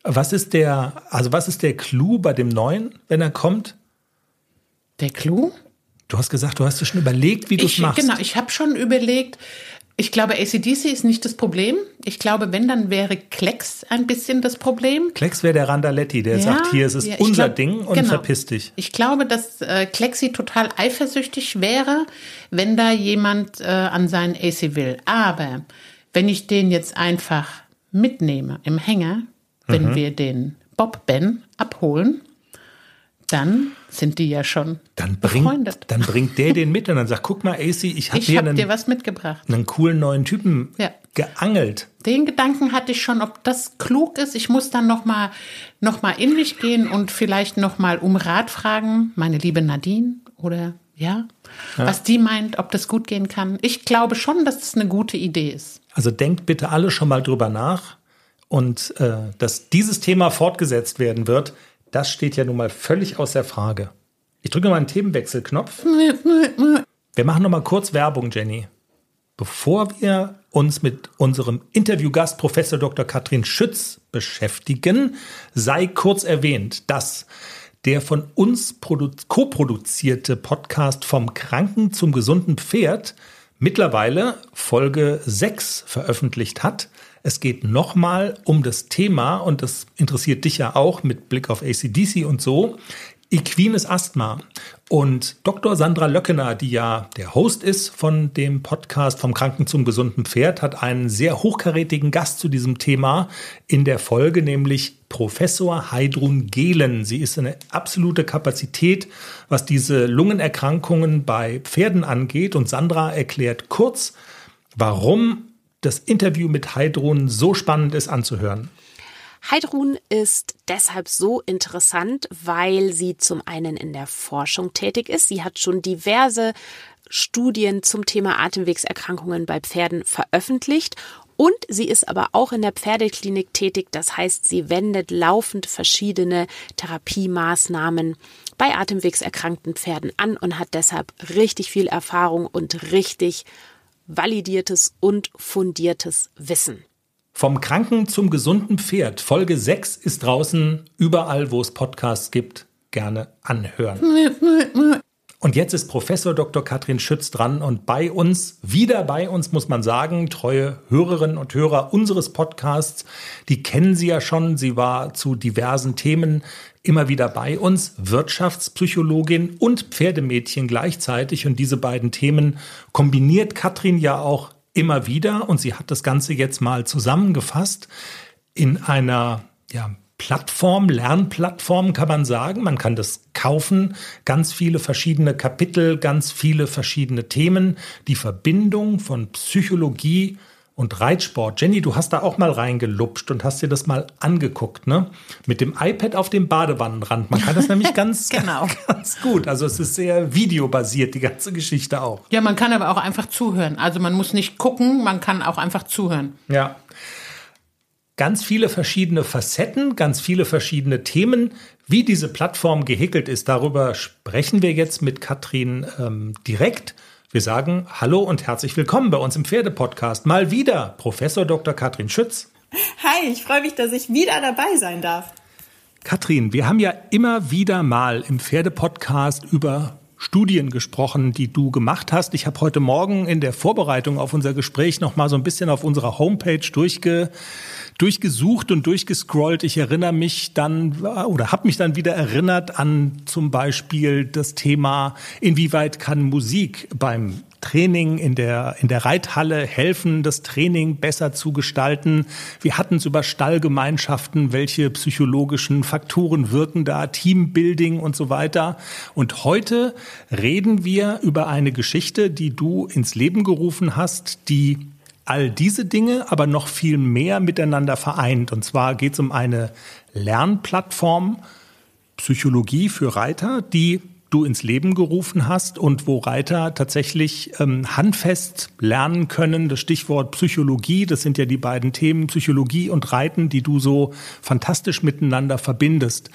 was ist der, also was ist der Clou bei dem neuen, wenn er kommt? Der Clou? Du hast gesagt, du hast dir schon überlegt, wie du es machst. Genau, ich habe schon überlegt. Ich glaube, ACDC ist nicht das Problem. Ich glaube, wenn, dann wäre Klecks ein bisschen das Problem. Klecks wäre der Randaletti, der ja, sagt, hier, es ist ja, unser glaub, Ding und genau. verpiss dich. Ich glaube, dass äh, Klexi total eifersüchtig wäre, wenn da jemand äh, an seinen AC will. Aber wenn ich den jetzt einfach mitnehme im Hänger, wenn mhm. wir den Bob Ben abholen, dann sind die ja schon dann bringt, befreundet. Dann bringt der den mit und dann sagt, guck mal, AC, ich habe hab dir was mitgebracht. Einen coolen neuen Typen ja. geangelt. Den Gedanken hatte ich schon, ob das klug ist. Ich muss dann noch mal, noch mal in mich gehen und vielleicht noch mal um Rat fragen, meine liebe Nadine oder ja, ja, was die meint, ob das gut gehen kann. Ich glaube schon, dass es das eine gute Idee ist. Also denkt bitte alle schon mal drüber nach und äh, dass dieses Thema fortgesetzt werden wird, das steht ja nun mal völlig außer Frage. Ich drücke mal einen Themenwechselknopf. Wir machen noch mal kurz Werbung, Jenny. Bevor wir uns mit unserem Interviewgast Professor Dr. Katrin Schütz beschäftigen, sei kurz erwähnt, dass der von uns co-produzierte Podcast vom Kranken zum gesunden Pferd mittlerweile Folge 6 veröffentlicht hat. Es geht nochmal um das Thema, und das interessiert dich ja auch mit Blick auf ACDC und so, equines Asthma. Und Dr. Sandra Löckener, die ja der Host ist von dem Podcast vom Kranken zum gesunden Pferd, hat einen sehr hochkarätigen Gast zu diesem Thema in der Folge, nämlich Professor Heidrun Gehlen. Sie ist eine absolute Kapazität, was diese Lungenerkrankungen bei Pferden angeht. Und Sandra erklärt kurz, warum das Interview mit Heidrun so spannend ist anzuhören. Heidrun ist deshalb so interessant, weil sie zum einen in der Forschung tätig ist. Sie hat schon diverse Studien zum Thema Atemwegserkrankungen bei Pferden veröffentlicht und sie ist aber auch in der Pferdeklinik tätig. Das heißt, sie wendet laufend verschiedene Therapiemaßnahmen bei atemwegserkrankten Pferden an und hat deshalb richtig viel Erfahrung und richtig validiertes und fundiertes Wissen. Vom Kranken zum gesunden Pferd. Folge 6 ist draußen überall, wo es Podcasts gibt. Gerne anhören. Und jetzt ist Professor Dr. Katrin Schütz dran und bei uns, wieder bei uns, muss man sagen, treue Hörerinnen und Hörer unseres Podcasts, die kennen sie ja schon. Sie war zu diversen Themen immer wieder bei uns, Wirtschaftspsychologin und Pferdemädchen gleichzeitig. Und diese beiden Themen kombiniert Katrin ja auch immer wieder. Und sie hat das Ganze jetzt mal zusammengefasst in einer, ja, Plattform, Lernplattform kann man sagen. Man kann das kaufen. Ganz viele verschiedene Kapitel, ganz viele verschiedene Themen. Die Verbindung von Psychologie und Reitsport. Jenny, du hast da auch mal reingelupscht und hast dir das mal angeguckt, ne? Mit dem iPad auf dem Badewannenrand. Man kann das [LAUGHS] nämlich ganz, genau. [LAUGHS] ganz gut. Also es ist sehr videobasiert, die ganze Geschichte auch. Ja, man kann aber auch einfach zuhören. Also man muss nicht gucken, man kann auch einfach zuhören. Ja ganz viele verschiedene Facetten, ganz viele verschiedene Themen. Wie diese Plattform gehäkelt ist, darüber sprechen wir jetzt mit Katrin ähm, direkt. Wir sagen Hallo und herzlich willkommen bei uns im Pferdepodcast. Mal wieder Professor Dr. Katrin Schütz. Hi, ich freue mich, dass ich wieder dabei sein darf. Katrin, wir haben ja immer wieder mal im Pferdepodcast über Studien gesprochen, die du gemacht hast. Ich habe heute Morgen in der Vorbereitung auf unser Gespräch noch mal so ein bisschen auf unserer Homepage durchge durchgesucht und durchgescrollt. Ich erinnere mich dann oder habe mich dann wieder erinnert an zum Beispiel das Thema, inwieweit kann Musik beim Training in der, in der Reithalle helfen, das Training besser zu gestalten. Wir hatten es über Stallgemeinschaften, welche psychologischen Faktoren wirken da, Teambuilding und so weiter. Und heute reden wir über eine Geschichte, die du ins Leben gerufen hast, die all diese Dinge, aber noch viel mehr miteinander vereint. Und zwar geht es um eine Lernplattform Psychologie für Reiter, die du ins Leben gerufen hast und wo Reiter tatsächlich ähm, handfest lernen können. Das Stichwort Psychologie, das sind ja die beiden Themen Psychologie und Reiten, die du so fantastisch miteinander verbindest.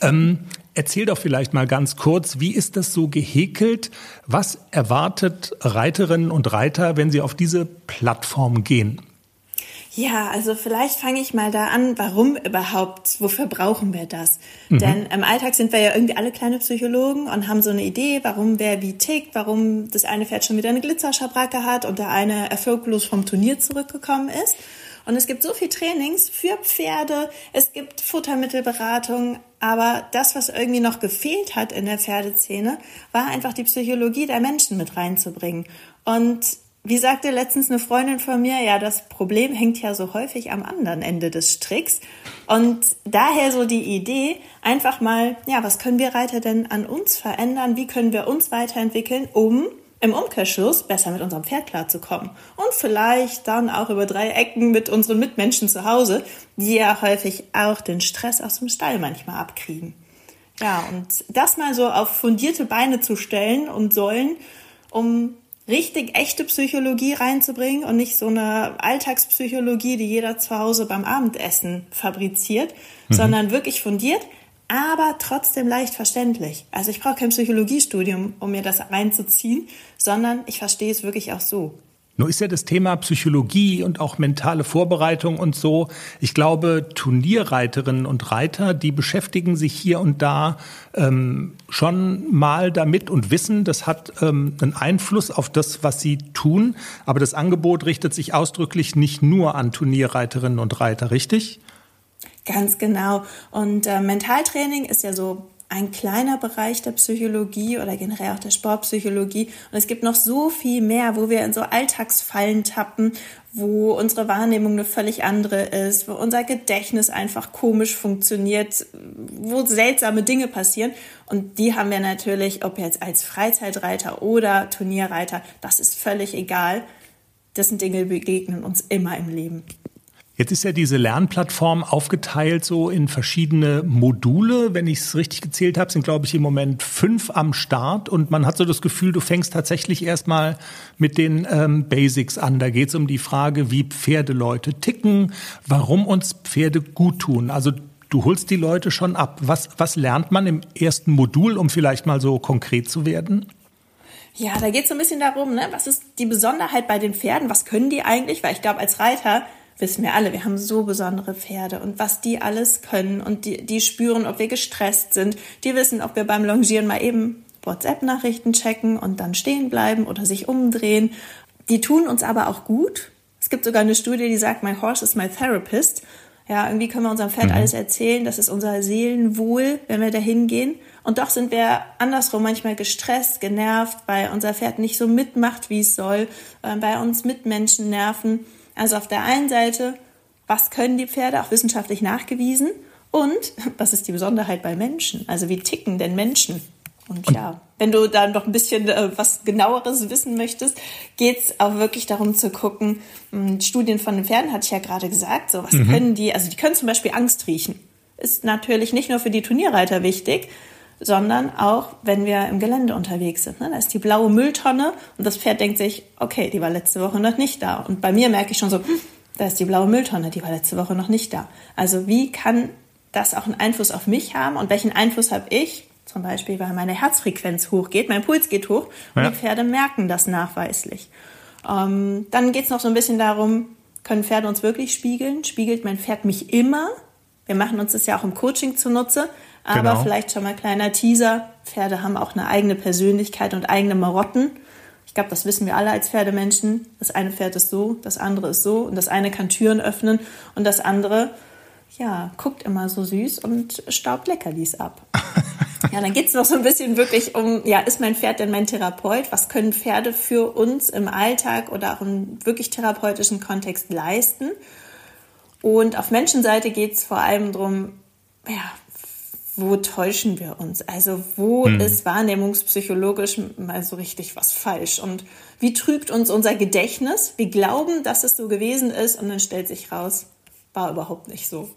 Ähm, Erzähl doch vielleicht mal ganz kurz, wie ist das so gehäkelt? Was erwartet Reiterinnen und Reiter, wenn sie auf diese Plattform gehen? Ja, also vielleicht fange ich mal da an, warum überhaupt, wofür brauchen wir das? Mhm. Denn im Alltag sind wir ja irgendwie alle kleine Psychologen und haben so eine Idee, warum wer wie tickt, warum das eine Pferd schon wieder eine Glitzerschabracke hat und der eine erfolglos vom Turnier zurückgekommen ist. Und es gibt so viel Trainings für Pferde, es gibt Futtermittelberatung, aber das, was irgendwie noch gefehlt hat in der Pferdeszene, war einfach die Psychologie der Menschen mit reinzubringen. Und wie sagte letztens eine Freundin von mir, ja, das Problem hängt ja so häufig am anderen Ende des Stricks. Und daher so die Idee, einfach mal, ja, was können wir Reiter denn an uns verändern? Wie können wir uns weiterentwickeln, um im Umkehrschluss besser mit unserem Pferd klarzukommen? Und vielleicht dann auch über drei Ecken mit unseren Mitmenschen zu Hause, die ja häufig auch den Stress aus dem Stall manchmal abkriegen. Ja, und das mal so auf fundierte Beine zu stellen und sollen, um richtig echte Psychologie reinzubringen und nicht so eine Alltagspsychologie, die jeder zu Hause beim Abendessen fabriziert, mhm. sondern wirklich fundiert, aber trotzdem leicht verständlich. Also ich brauche kein Psychologiestudium, um mir das reinzuziehen, sondern ich verstehe es wirklich auch so. Nur ist ja das Thema Psychologie und auch mentale Vorbereitung und so. Ich glaube, Turnierreiterinnen und Reiter, die beschäftigen sich hier und da ähm, schon mal damit und wissen, das hat ähm, einen Einfluss auf das, was sie tun. Aber das Angebot richtet sich ausdrücklich nicht nur an Turnierreiterinnen und Reiter, richtig? Ganz genau. Und äh, Mentaltraining ist ja so ein kleiner Bereich der Psychologie oder generell auch der Sportpsychologie. Und es gibt noch so viel mehr, wo wir in so Alltagsfallen tappen, wo unsere Wahrnehmung eine völlig andere ist, wo unser Gedächtnis einfach komisch funktioniert, wo seltsame Dinge passieren. Und die haben wir natürlich, ob jetzt als Freizeitreiter oder Turnierreiter, das ist völlig egal. Das sind Dinge, die begegnen uns immer im Leben. Jetzt ist ja diese Lernplattform aufgeteilt so in verschiedene Module. Wenn ich es richtig gezählt habe, sind, glaube ich, im Moment fünf am Start. Und man hat so das Gefühl, du fängst tatsächlich erstmal mit den ähm, Basics an. Da geht es um die Frage, wie Pferdeleute ticken, warum uns Pferde gut tun. Also du holst die Leute schon ab. Was, was lernt man im ersten Modul, um vielleicht mal so konkret zu werden? Ja, da geht es so ein bisschen darum, ne? was ist die Besonderheit bei den Pferden? Was können die eigentlich? Weil ich glaube, als Reiter wissen wir alle, wir haben so besondere Pferde und was die alles können und die, die spüren, ob wir gestresst sind. Die wissen, ob wir beim Longieren mal eben WhatsApp-Nachrichten checken und dann stehen bleiben oder sich umdrehen. Die tun uns aber auch gut. Es gibt sogar eine Studie, die sagt, my horse is my therapist. Ja, irgendwie können wir unserem Pferd mhm. alles erzählen. Das ist unser Seelenwohl, wenn wir dahin gehen. Und doch sind wir andersrum manchmal gestresst, genervt, weil unser Pferd nicht so mitmacht, wie es soll, äh, bei uns Mitmenschen nerven. Also auf der einen Seite, was können die Pferde, auch wissenschaftlich nachgewiesen, und [LAUGHS] was ist die Besonderheit bei Menschen? Also wie ticken denn Menschen? Und, ja, wenn du da noch ein bisschen äh, was genaueres wissen möchtest, geht's auch wirklich darum zu gucken, mh, hm, Studien von den Pferden hatte ich ja gerade gesagt, so was mhm. können die, also die können zum Beispiel Angst riechen. Ist natürlich nicht nur für die Turnierreiter wichtig, sondern auch, wenn wir im Gelände unterwegs sind. Ne? Da ist die blaue Mülltonne und das Pferd denkt sich, okay, die war letzte Woche noch nicht da. Und bei mir merke ich schon so, hm, da ist die blaue Mülltonne, die war letzte Woche noch nicht da. Also wie kann das auch einen Einfluss auf mich haben und welchen Einfluss habe ich? Zum Beispiel, weil meine Herzfrequenz hochgeht, mein Puls geht hoch und ja. die Pferde merken das nachweislich. Ähm, dann geht es noch so ein bisschen darum, können Pferde uns wirklich spiegeln? Spiegelt mein Pferd mich immer? Wir machen uns das ja auch im Coaching zunutze. Aber genau. vielleicht schon mal kleiner Teaser. Pferde haben auch eine eigene Persönlichkeit und eigene Marotten. Ich glaube, das wissen wir alle als Pferdemenschen. Das eine Pferd ist so, das andere ist so und das eine kann Türen öffnen und das andere, ja, guckt immer so süß und staubt Leckerlis ab. [LAUGHS] ja, dann geht es noch so ein bisschen wirklich um, ja, ist mein Pferd denn mein Therapeut? Was können Pferde für uns im Alltag oder auch im wirklich therapeutischen Kontext leisten? Und auf Menschenseite geht es vor allem darum, ja, wo täuschen wir uns? Also wo hm. ist wahrnehmungspsychologisch mal so richtig was falsch? Und wie trügt uns unser Gedächtnis? Wir glauben, dass es so gewesen ist und dann stellt sich raus, war überhaupt nicht so.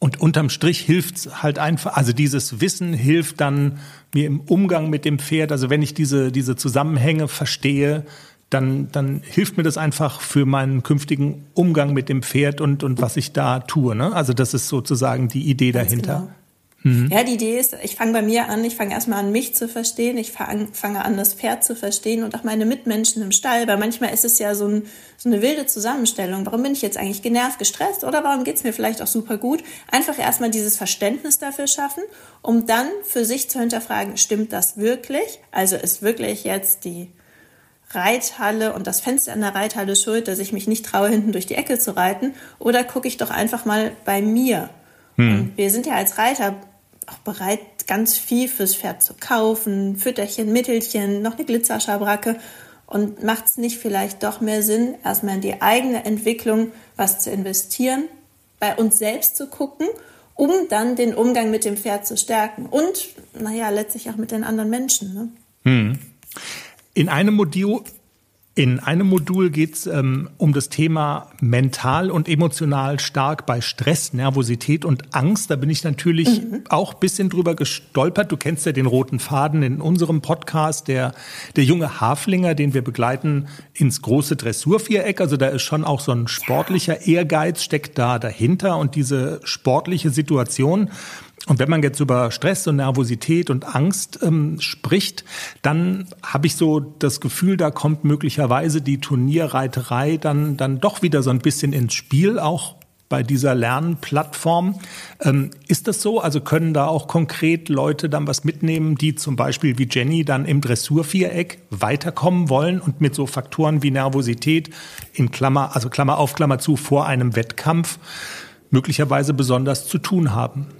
Und unterm Strich hilft's halt einfach, also dieses Wissen hilft dann mir im Umgang mit dem Pferd. Also wenn ich diese, diese Zusammenhänge verstehe, dann, dann hilft mir das einfach für meinen künftigen Umgang mit dem Pferd und, und was ich da tue. Ne? Also das ist sozusagen die Idee Ganz dahinter. Genau. Mhm. Ja, die Idee ist, ich fange bei mir an, ich fange erstmal an, mich zu verstehen, ich fange an, das Pferd zu verstehen und auch meine Mitmenschen im Stall, weil manchmal ist es ja so, ein, so eine wilde Zusammenstellung. Warum bin ich jetzt eigentlich genervt, gestresst oder warum geht's mir vielleicht auch super gut? Einfach erstmal dieses Verständnis dafür schaffen, um dann für sich zu hinterfragen, stimmt das wirklich? Also ist wirklich jetzt die Reithalle und das Fenster in der Reithalle schuld, dass ich mich nicht traue, hinten durch die Ecke zu reiten? Oder gucke ich doch einfach mal bei mir? Hm. wir sind ja als Reiter auch bereit, ganz viel fürs Pferd zu kaufen, Fütterchen, Mittelchen, noch eine Glitzerschabracke. Und macht es nicht vielleicht doch mehr Sinn, erstmal in die eigene Entwicklung was zu investieren, bei uns selbst zu gucken, um dann den Umgang mit dem Pferd zu stärken und, naja, letztlich auch mit den anderen Menschen. Ne? Hm. In einem Modul in einem Modul geht es ähm, um das Thema mental und emotional stark bei Stress, Nervosität und Angst. Da bin ich natürlich mhm. auch bisschen drüber gestolpert. Du kennst ja den roten Faden in unserem Podcast, der, der junge Haflinger, den wir begleiten ins große Dressurviereck. Also da ist schon auch so ein sportlicher Ehrgeiz steckt da dahinter und diese sportliche Situation und wenn man jetzt über Stress und Nervosität und Angst ähm, spricht, dann habe ich so das Gefühl, da kommt möglicherweise die Turnierreiterei dann, dann doch wieder so ein bisschen ins Spiel, auch bei dieser Lernplattform. Ähm, ist das so? Also können da auch konkret Leute dann was mitnehmen, die zum Beispiel wie Jenny dann im Dressurviereck weiterkommen wollen und mit so Faktoren wie Nervosität in Klammer, also Klammer auf Klammer zu vor einem Wettkampf möglicherweise besonders zu tun haben?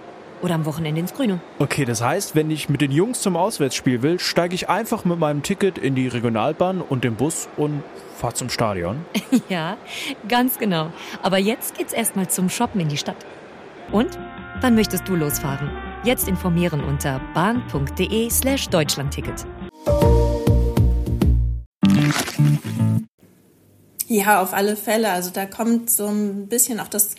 Oder am Wochenende ins Grüne. Okay, das heißt, wenn ich mit den Jungs zum Auswärtsspiel will, steige ich einfach mit meinem Ticket in die Regionalbahn und den Bus und fahre zum Stadion. [LAUGHS] ja, ganz genau. Aber jetzt geht's erstmal zum Shoppen in die Stadt. Und? Wann möchtest du losfahren? Jetzt informieren unter bahn.de slash Deutschlandticket. Ja, auf alle Fälle. Also da kommt so ein bisschen auch das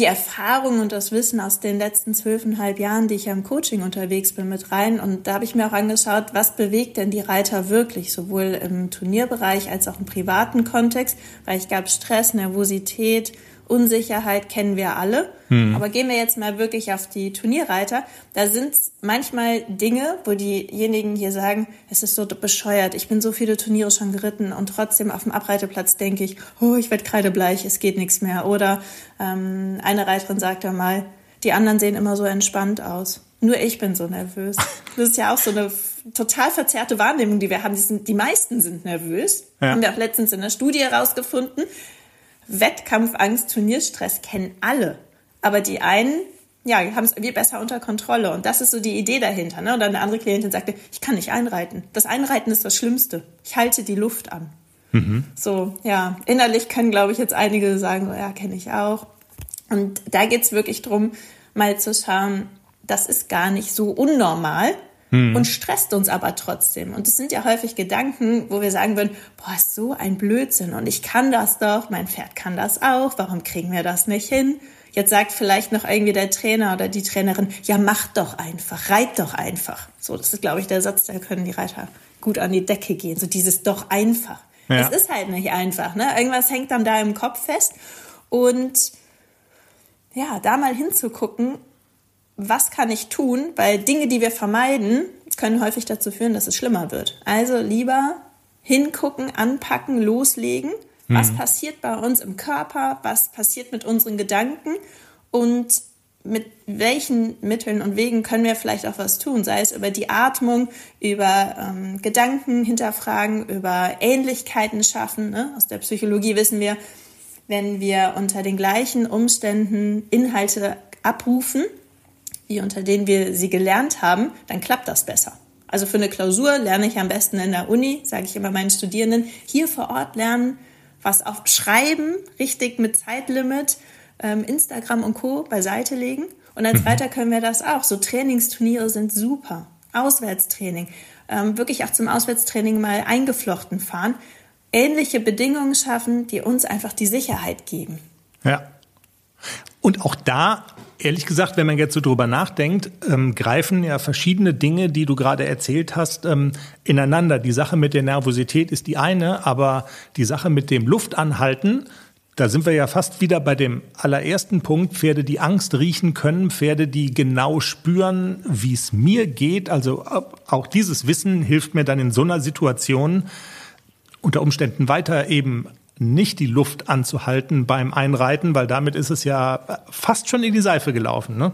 die Erfahrung und das Wissen aus den letzten zwölfeinhalb Jahren, die ich ja im Coaching unterwegs bin, mit rein. Und da habe ich mir auch angeschaut, was bewegt denn die Reiter wirklich, sowohl im Turnierbereich als auch im privaten Kontext, weil ich gab Stress, Nervosität, Unsicherheit kennen wir alle. Hm. Aber gehen wir jetzt mal wirklich auf die Turnierreiter. Da sind manchmal Dinge, wo diejenigen hier sagen, es ist so bescheuert, ich bin so viele Turniere schon geritten und trotzdem auf dem Abreiteplatz denke ich, oh, ich werde kreidebleich, es geht nichts mehr. Oder ähm, eine Reiterin sagt ja mal, die anderen sehen immer so entspannt aus. Nur ich bin so nervös. [LAUGHS] Das ist ja auch so eine total verzerrte Wahrnehmung, die wir haben. Die, sind, die meisten sind nervös. Ja. Haben wir auch letztens in der Studie herausgefunden. Wettkampfangst, Turnierstress kennen alle. Aber die einen, ja, haben es irgendwie besser unter Kontrolle. Und das ist so die Idee dahinter. Ne? Und dann eine andere Klientin sagte, ich kann nicht einreiten. Das Einreiten ist das Schlimmste. Ich halte die Luft an. Mhm. So, ja, innerlich können, glaube ich, jetzt einige sagen, so, ja, kenne ich auch. Und da geht's wirklich drum, mal zu schauen, das ist gar nicht so unnormal, hm. und stresst uns aber trotzdem. Und es sind ja häufig Gedanken, wo wir sagen würden, boah, ist so ein Blödsinn und ich kann das doch, mein Pferd kann das auch, warum kriegen wir das nicht hin? Jetzt sagt vielleicht noch irgendwie der Trainer oder die Trainerin, ja, mach doch einfach, reit doch einfach. So, das ist, glaube ich, der Satz, da können die Reiter gut an die Decke gehen. So dieses doch einfach. Ja. Es ist halt nicht einfach, ne? Irgendwas hängt dann da im Kopf fest. Und ja, da mal hinzugucken, was kann ich tun? Weil Dinge, die wir vermeiden, können häufig dazu führen, dass es schlimmer wird. Also lieber hingucken, anpacken, loslegen. Was mhm. passiert bei uns im Körper? Was passiert mit unseren Gedanken? Und mit welchen Mitteln und Wegen können wir vielleicht auch was tun? Sei es über die Atmung, über ähm, Gedanken hinterfragen, über Ähnlichkeiten schaffen. Ne? Aus der Psychologie wissen wir, wenn wir unter den gleichen Umständen Inhalte abrufen, wie unter denen wir sie gelernt haben, dann klappt das besser. Also für eine Klausur lerne ich am besten in der Uni, sage ich immer meinen Studierenden, hier vor Ort lernen, was auf Schreiben, richtig mit Zeitlimit, ähm, Instagram und Co. beiseite legen. Und als mhm. Reiter können wir das auch. So Trainingsturniere sind super. Auswärtstraining, ähm, wirklich auch zum Auswärtstraining mal eingeflochten fahren, ähnliche Bedingungen schaffen, die uns einfach die Sicherheit geben. Ja. Und auch da, ehrlich gesagt, wenn man jetzt so drüber nachdenkt, ähm, greifen ja verschiedene Dinge, die du gerade erzählt hast, ähm, ineinander. Die Sache mit der Nervosität ist die eine, aber die Sache mit dem Luftanhalten, da sind wir ja fast wieder bei dem allerersten Punkt, Pferde, die Angst riechen können, Pferde, die genau spüren, wie es mir geht. Also auch dieses Wissen hilft mir dann in so einer Situation unter Umständen weiter eben nicht die Luft anzuhalten beim Einreiten, weil damit ist es ja fast schon in die Seife gelaufen, ne?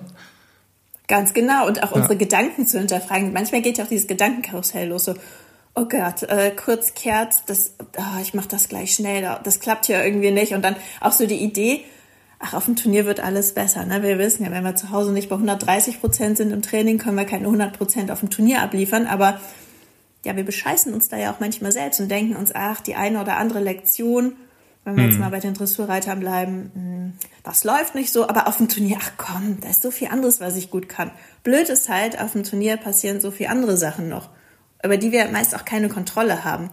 Ganz genau. Und auch ja. unsere Gedanken zu hinterfragen. Manchmal geht ja auch dieses Gedankenkarussell los. So, oh Gott, äh, kurz kehrt, das, oh, ich mache das gleich schnell, das klappt ja irgendwie nicht. Und dann auch so die Idee, ach, auf dem Turnier wird alles besser. Ne? Wir wissen ja, wenn wir zu Hause nicht bei 130 Prozent sind im Training, können wir keine 100 Prozent auf dem Turnier abliefern. Aber ja, wir bescheißen uns da ja auch manchmal selbst und denken uns, ach, die eine oder andere Lektion, wenn wir hm. jetzt mal bei den Dressurreitern bleiben, hm, das läuft nicht so, aber auf dem Turnier, ach komm, da ist so viel anderes, was ich gut kann. Blöd ist halt, auf dem Turnier passieren so viele andere Sachen noch, über die wir meist auch keine Kontrolle haben.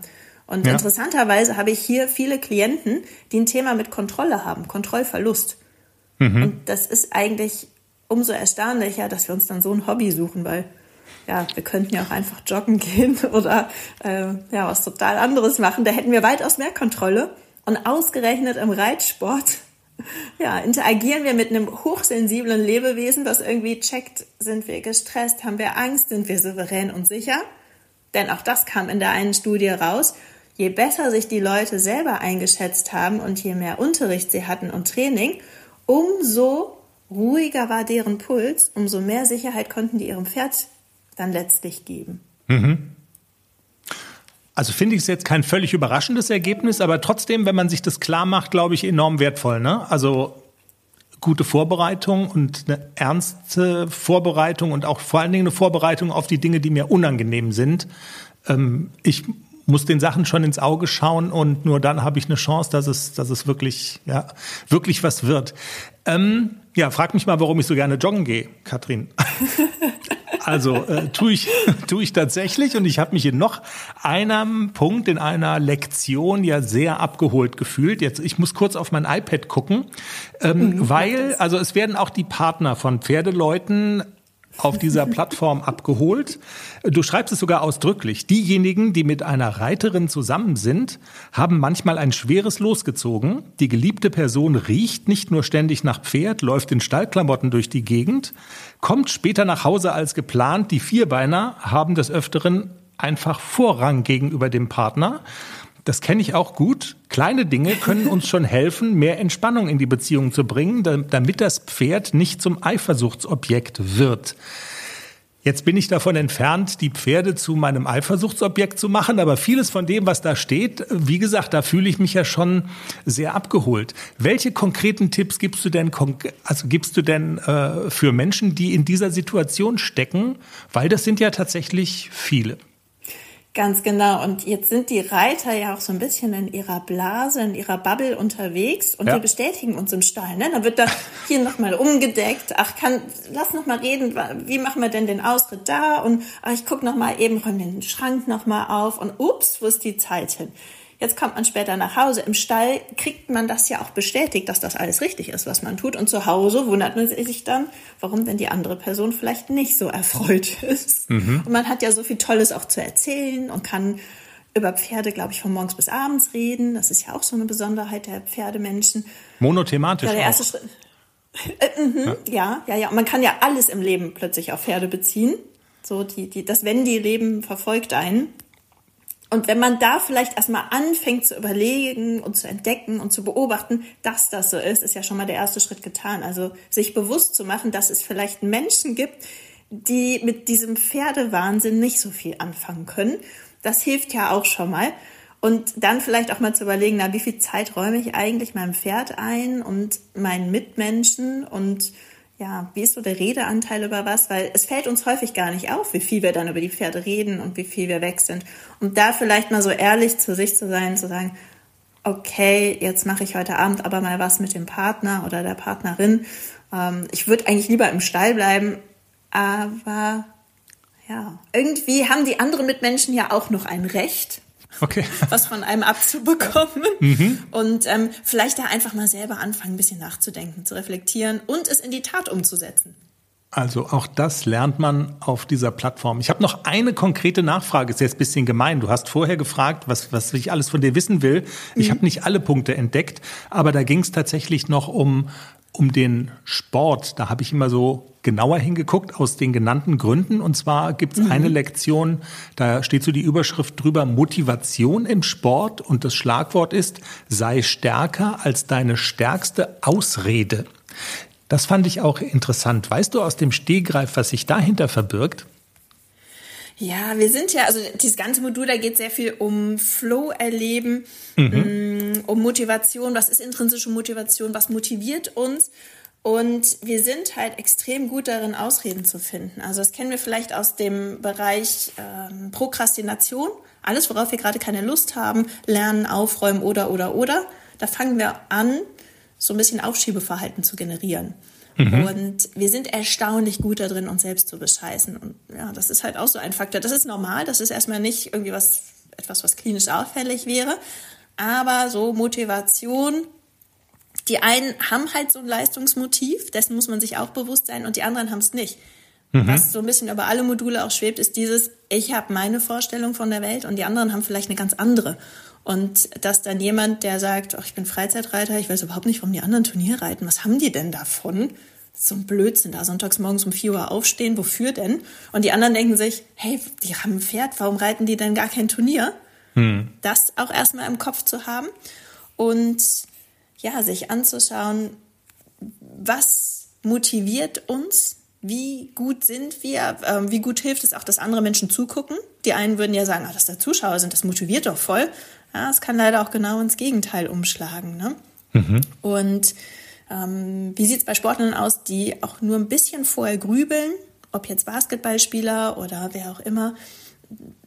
Und ja. interessanterweise habe ich hier viele Klienten, die ein Thema mit Kontrolle haben, Kontrollverlust. Mhm. Und das ist eigentlich umso erstaunlicher, dass wir uns dann so ein Hobby suchen, weil ja, wir könnten ja auch einfach joggen [LAUGHS] gehen oder äh, ja, was total anderes machen. Da hätten wir weitaus mehr Kontrolle. Und ausgerechnet im Reitsport [LAUGHS] ja, interagieren wir mit einem hochsensiblen Lebewesen, was irgendwie checkt, sind wir gestresst, haben wir Angst, sind wir souverän und sicher. Denn auch das kam in der einen Studie raus. Je besser sich die Leute selber eingeschätzt haben und je mehr Unterricht sie hatten und Training, umso ruhiger war deren Puls, umso mehr Sicherheit konnten die ihrem Pferd dann letztlich geben. Mhm. Also finde ich es jetzt kein völlig überraschendes Ergebnis, aber trotzdem, wenn man sich das klar macht, glaube ich, enorm wertvoll. Ne? Also gute Vorbereitung und eine ernste Vorbereitung und auch vor allen Dingen eine Vorbereitung auf die Dinge, die mir unangenehm sind. Ähm, ich muss den Sachen schon ins Auge schauen und nur dann habe ich eine Chance, dass es, dass es wirklich, ja, wirklich was wird. Ähm, ja, frag mich mal, warum ich so gerne joggen gehe, Katrin. [LAUGHS] Also äh, tue ich, [LAUGHS] tue ich tatsächlich und ich habe mich in noch einem Punkt in einer Lektion ja sehr abgeholt gefühlt. Jetzt, ich muss kurz auf mein iPad gucken, ähm, mhm, weil, also es werden auch die Partner von Pferdeleuten auf dieser Plattform abgeholt. Du schreibst es sogar ausdrücklich. Diejenigen, die mit einer Reiterin zusammen sind, haben manchmal ein schweres Los gezogen. Die geliebte Person riecht nicht nur ständig nach Pferd, läuft in Stallklamotten durch die Gegend, kommt später nach Hause als geplant. Die Vierbeiner haben des Öfteren einfach Vorrang gegenüber dem Partner. Das kenne ich auch gut. Kleine Dinge können uns schon helfen, mehr Entspannung in die Beziehung zu bringen, damit das Pferd nicht zum Eifersuchtsobjekt wird. Jetzt bin ich davon entfernt, die Pferde zu meinem Eifersuchtsobjekt zu machen, aber vieles von dem, was da steht, wie gesagt, da fühle ich mich ja schon sehr abgeholt. Welche konkreten Tipps gibst du denn, also gibst du denn äh, für Menschen, die in dieser Situation stecken? Weil das sind ja tatsächlich viele. Ganz genau. Und jetzt sind die Reiter ja auch so ein bisschen in ihrer Blase, in ihrer Bubble unterwegs und ja. die bestätigen uns im Stall. Ne? Dann wird da hier nochmal umgedeckt. Ach, kann, lass noch mal reden. Wie machen wir denn den Ausritt da? Und ach, ich guck noch mal eben, räum den Schrank noch mal auf. Und ups, wo ist die Zeit hin? Jetzt kommt man später nach Hause. Im Stall kriegt man das ja auch bestätigt, dass das alles richtig ist, was man tut. Und zu Hause wundert man sich dann, warum denn die andere Person vielleicht nicht so erfreut ist. Mhm. Und man hat ja so viel Tolles auch zu erzählen und kann über Pferde, glaube ich, von morgens bis abends reden. Das ist ja auch so eine Besonderheit der Pferdemenschen. Monothematisch. Ja, der erste auch. Schritt. Äh, mhm, ja. ja, ja, ja. Und man kann ja alles im Leben plötzlich auf Pferde beziehen. So, die, die, das Wenn-die-Leben verfolgt einen. Und wenn man da vielleicht erstmal anfängt zu überlegen und zu entdecken und zu beobachten, dass das so ist, ist ja schon mal der erste Schritt getan. Also sich bewusst zu machen, dass es vielleicht Menschen gibt, die mit diesem Pferdewahnsinn nicht so viel anfangen können. Das hilft ja auch schon mal. Und dann vielleicht auch mal zu überlegen, na, wie viel Zeit räume ich eigentlich meinem Pferd ein und meinen Mitmenschen und ja, wie ist so der Redeanteil über was? Weil es fällt uns häufig gar nicht auf, wie viel wir dann über die Pferde reden und wie viel wir weg sind. Und da vielleicht mal so ehrlich zu sich zu sein, zu sagen, okay, jetzt mache ich heute Abend aber mal was mit dem Partner oder der Partnerin. Ähm, ich würde eigentlich lieber im Stall bleiben, aber Ja, irgendwie haben die anderen Mitmenschen ja auch noch ein Recht. Okay. [LAUGHS] was von einem abzubekommen. Mhm. Und ähm, vielleicht da einfach mal selber anfangen, ein bisschen nachzudenken, zu reflektieren und es in die Tat umzusetzen. Also auch das lernt man auf dieser Plattform. Ich habe noch eine konkrete Nachfrage, ist jetzt ein bisschen gemein. Du hast vorher gefragt, was, was ich alles von dir wissen will. Ich mhm. habe nicht alle Punkte entdeckt, aber da ging es tatsächlich noch um, um den Sport. Da habe ich immer so genauer hingeguckt aus den genannten Gründen. Und zwar gibt es mhm. eine Lektion, da steht so die Überschrift drüber, Motivation im Sport und das Schlagwort ist, sei stärker als deine stärkste Ausrede. Das fand ich auch interessant. Weißt du aus dem Stehgreif, was sich dahinter verbirgt? Ja, wir sind ja, also dieses ganze Modul, da geht sehr viel um Flow erleben, mhm. Mm, um Motivation. Was ist intrinsische Motivation? Was motiviert uns? Und wir sind halt extrem gut darin, Ausreden zu finden. Also das kennen wir vielleicht aus dem Bereich ähm, Prokrastination. Alles, worauf wir gerade keine Lust haben, lernen, aufräumen oder, oder, oder. Da fangen wir an, so ein bisschen Aufschiebeverhalten zu generieren. Mhm. Und wir sind erstaunlich gut darin, uns selbst zu bescheißen. Und ja, das ist halt auch so ein Faktor. Das ist normal. Das ist erstmal nicht irgendwie was, etwas, was klinisch auffällig wäre. Aber so Motivation, die einen haben halt so ein Leistungsmotiv, dessen muss man sich auch bewusst sein, und die anderen haben es nicht. Mhm. Was so ein bisschen über alle Module auch schwebt, ist dieses, ich habe meine Vorstellung von der Welt und die anderen haben vielleicht eine ganz andere. Und dass dann jemand, der sagt, oh, ich bin Freizeitreiter, ich weiß überhaupt nicht, warum die anderen Turnier reiten, was haben die denn davon? So ein Blödsinn, da sonntags morgens um 4 Uhr aufstehen, wofür denn? Und die anderen denken sich, hey, die haben ein Pferd, warum reiten die denn gar kein Turnier? Hm. Das auch erstmal im Kopf zu haben und ja, sich anzuschauen, was motiviert uns, wie gut sind wir, äh, wie gut hilft es auch, dass andere Menschen zugucken. Die einen würden ja sagen, ach, dass da Zuschauer sind, das motiviert doch voll. Ja, es kann leider auch genau ins Gegenteil umschlagen. Ne? Mhm. Und ähm, wie sieht es bei Sportlern aus, die auch nur ein bisschen vorher grübeln, ob jetzt Basketballspieler oder wer auch immer,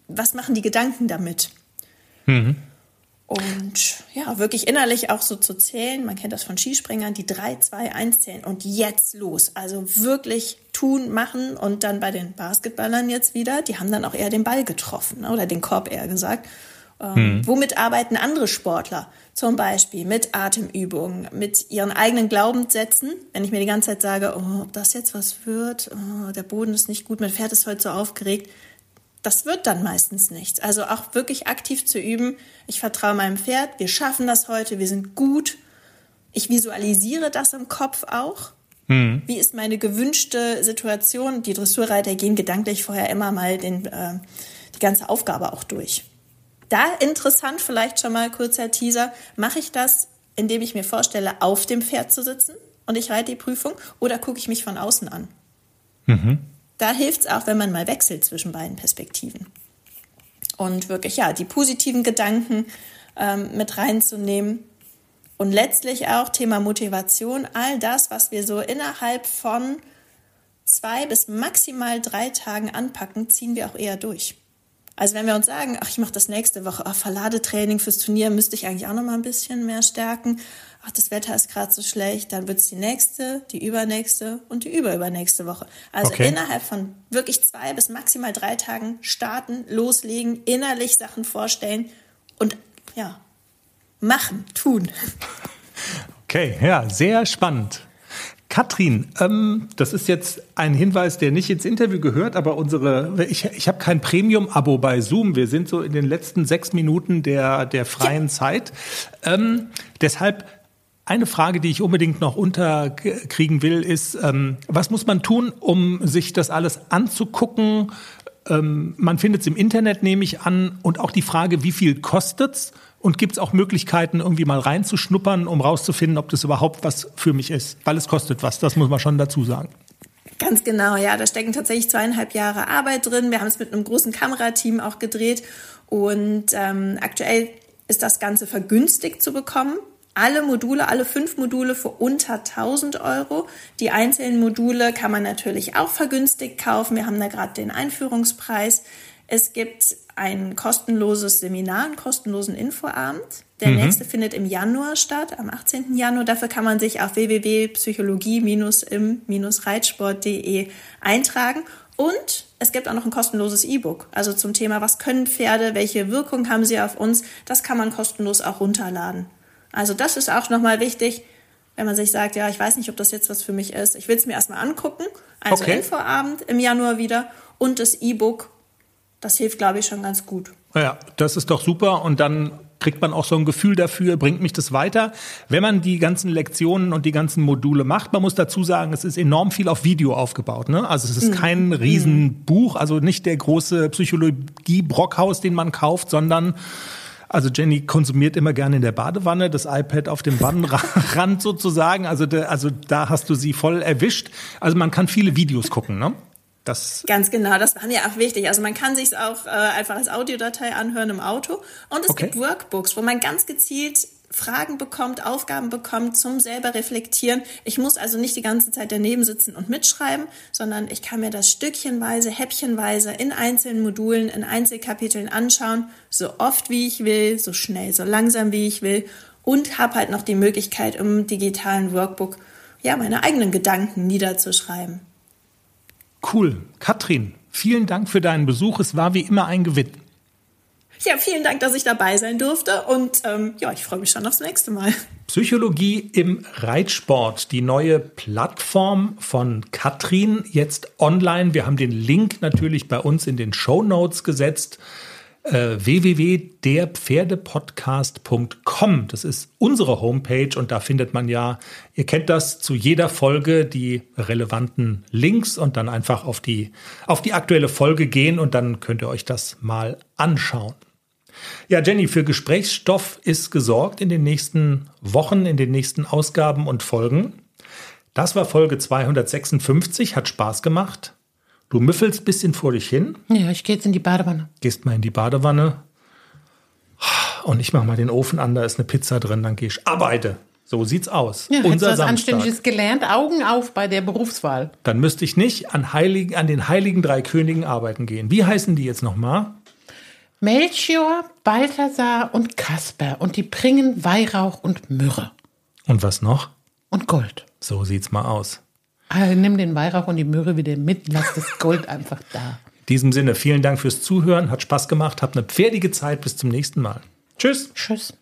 was machen die Gedanken damit? Mhm. Und ja, wirklich innerlich auch so zu zählen. Man kennt das von Skispringern, die 3, 2, 1 zählen und jetzt los. Also wirklich tun, machen und dann bei den Basketballern jetzt wieder, die haben dann auch eher den Ball getroffen ne, oder den Korb eher gesagt. Ähm, hm. Womit arbeiten andere Sportler? Zum Beispiel mit Atemübungen, mit ihren eigenen Glaubenssätzen. Wenn ich mir die ganze Zeit sage, oh, ob das jetzt was wird, oh, der Boden ist nicht gut, mein Pferd ist heute so aufgeregt, das wird dann meistens nichts. Also auch wirklich aktiv zu üben, ich vertraue meinem Pferd, wir schaffen das heute, wir sind gut. Ich visualisiere das im Kopf auch. Hm. Wie ist meine gewünschte Situation? Die Dressurreiter gehen gedanklich vorher immer mal den, äh, die ganze Aufgabe auch durch. Da interessant, vielleicht schon mal kurzer Teaser, mache ich das, indem ich mir vorstelle, auf dem Pferd zu sitzen und ich reite die Prüfung oder gucke ich mich von außen an? Mhm. Da hilft es auch, wenn man mal wechselt zwischen beiden Perspektiven. Und wirklich, ja, die positiven Gedanken ähm, mit reinzunehmen. Und letztlich auch Thema Motivation, all das, was wir so innerhalb von zwei bis maximal drei Tagen anpacken, ziehen wir auch eher durch. Also wenn wir uns sagen, ach, ich mache das nächste Woche, ach, Verladetraining fürs Turnier müsste ich eigentlich auch noch mal ein bisschen mehr stärken. Ach, das Wetter ist gerade so schlecht, dann wird es die nächste, die übernächste und die überübernächste Woche. Also okay. innerhalb von wirklich zwei bis maximal drei Tagen starten, loslegen, innerlich Sachen vorstellen und ja, machen, tun. Okay, ja, sehr spannend. Katrin, ähm, das ist jetzt ein Hinweis, der nicht ins Interview gehört, aber unsere, ich, ich habe kein Premium-Abo bei Zoom. Wir sind so in den letzten sechs Minuten der, der freien ja. Zeit. Ähm, deshalb eine Frage, die ich unbedingt noch unterkriegen will, ist, ähm, was muss man tun, um sich das alles anzugucken? Ähm, man findet es im Internet, nehme ich an, und auch die Frage, wie viel kostet's? Und gibt es auch Möglichkeiten, irgendwie mal reinzuschnuppern, um rauszufinden, ob das überhaupt was für mich ist? Weil es kostet was, das muss man schon dazu sagen. Ganz genau, ja, da stecken tatsächlich zweieinhalb Jahre Arbeit drin. Wir haben es mit einem großen Kamerateam auch gedreht und ähm, aktuell ist das Ganze vergünstigt zu bekommen. Alle Module, alle fünf Module für unter 1000 Euro. Die einzelnen Module kann man natürlich auch vergünstigt kaufen. Wir haben da gerade den Einführungspreis. Es gibt ein kostenloses Seminar, einen kostenlosen Infoabend. Der mhm. nächste findet im Januar statt, am 18. Januar. Dafür kann man sich auf www.psychologie-im-reitsport.de eintragen. Und es gibt auch noch ein kostenloses E-Book. Also zum Thema, was können Pferde, welche Wirkung haben sie auf uns, das kann man kostenlos auch runterladen. Also das ist auch nochmal wichtig, wenn man sich sagt, ja, ich weiß nicht, ob das jetzt was für mich ist. Ich will es mir erstmal angucken. Also Okay. Infoabend im Januar wieder und das E-Book. Das hilft, glaube ich, schon ganz gut. Ja, das ist doch super und dann kriegt man auch so ein Gefühl dafür, bringt mich das weiter. Wenn man die ganzen Lektionen und die ganzen Module macht, man muss dazu sagen, es ist enorm viel auf Video aufgebaut. Ne? Also es ist kein Riesenbuch, also nicht der große Psychologie-Brockhaus, den man kauft, sondern also Jenny konsumiert immer gerne in der Badewanne, das iPad auf dem Wannenrand [LAUGHS] sozusagen. Also, da- also da hast du sie voll erwischt. Also man kann viele Videos gucken, ne? Das Ganz genau, das war mir auch wichtig. Also man kann sich auch äh, einfach als Audiodatei anhören im Auto. Und es Okay. gibt Workbooks, wo man ganz gezielt Fragen bekommt, Aufgaben bekommt zum selber reflektieren. Ich muss also nicht die ganze Zeit daneben sitzen und mitschreiben, sondern ich kann mir das stückchenweise, häppchenweise in einzelnen Modulen, in Einzelkapiteln anschauen, so oft wie ich will, so schnell, so langsam wie ich will und habe halt noch die Möglichkeit im digitalen Workbook ja meine eigenen Gedanken niederzuschreiben. Cool. Katrin, vielen Dank für deinen Besuch. Es war wie immer ein Gewinn. Ja, vielen Dank, dass ich dabei sein durfte und ähm, ja, ich freue mich schon aufs nächste Mal. Psychologie im Reitsport, die neue Plattform von Katrin, jetzt online. Wir haben den Link natürlich bei uns in den Show Notes gesetzt. Äh, www.derpferdepodcast.com. Das ist unsere Homepage und da findet man ja, ihr kennt das, zu jeder Folge die relevanten Links und dann einfach auf die, auf die aktuelle Folge gehen und dann könnt ihr euch das mal anschauen. Ja, Jenny, für Gesprächsstoff ist gesorgt in den nächsten Wochen, in den nächsten Ausgaben und Folgen. Das war Folge 256, hat Spaß gemacht. Du müffelst bisschen vor dich hin, Ja, ich gehe jetzt in die Badewanne. gehst mal in die Badewanne und ich mach mal den Ofen an, da ist eine Pizza drin, dann geh ich arbeite. So sieht's aus. Ja, du was Samstag. Anständiges gelernt. Augen auf bei der Berufswahl. Dann müsste ich nicht an, Heiligen, an den heiligen drei Königen arbeiten gehen. Wie heißen die jetzt nochmal? Melchior, Balthasar und Kasper. Und die bringen Weihrauch und Myrrhe. Und was noch? Und Gold. So sieht's mal aus. Also nimm den Weihrauch und die Myrrhe wieder mit. Lass das Gold [LAUGHS] einfach da. In diesem Sinne, vielen Dank fürs Zuhören, hat Spaß gemacht, habt eine pferdige Zeit, bis zum nächsten Mal. Tschüss. Tschüss.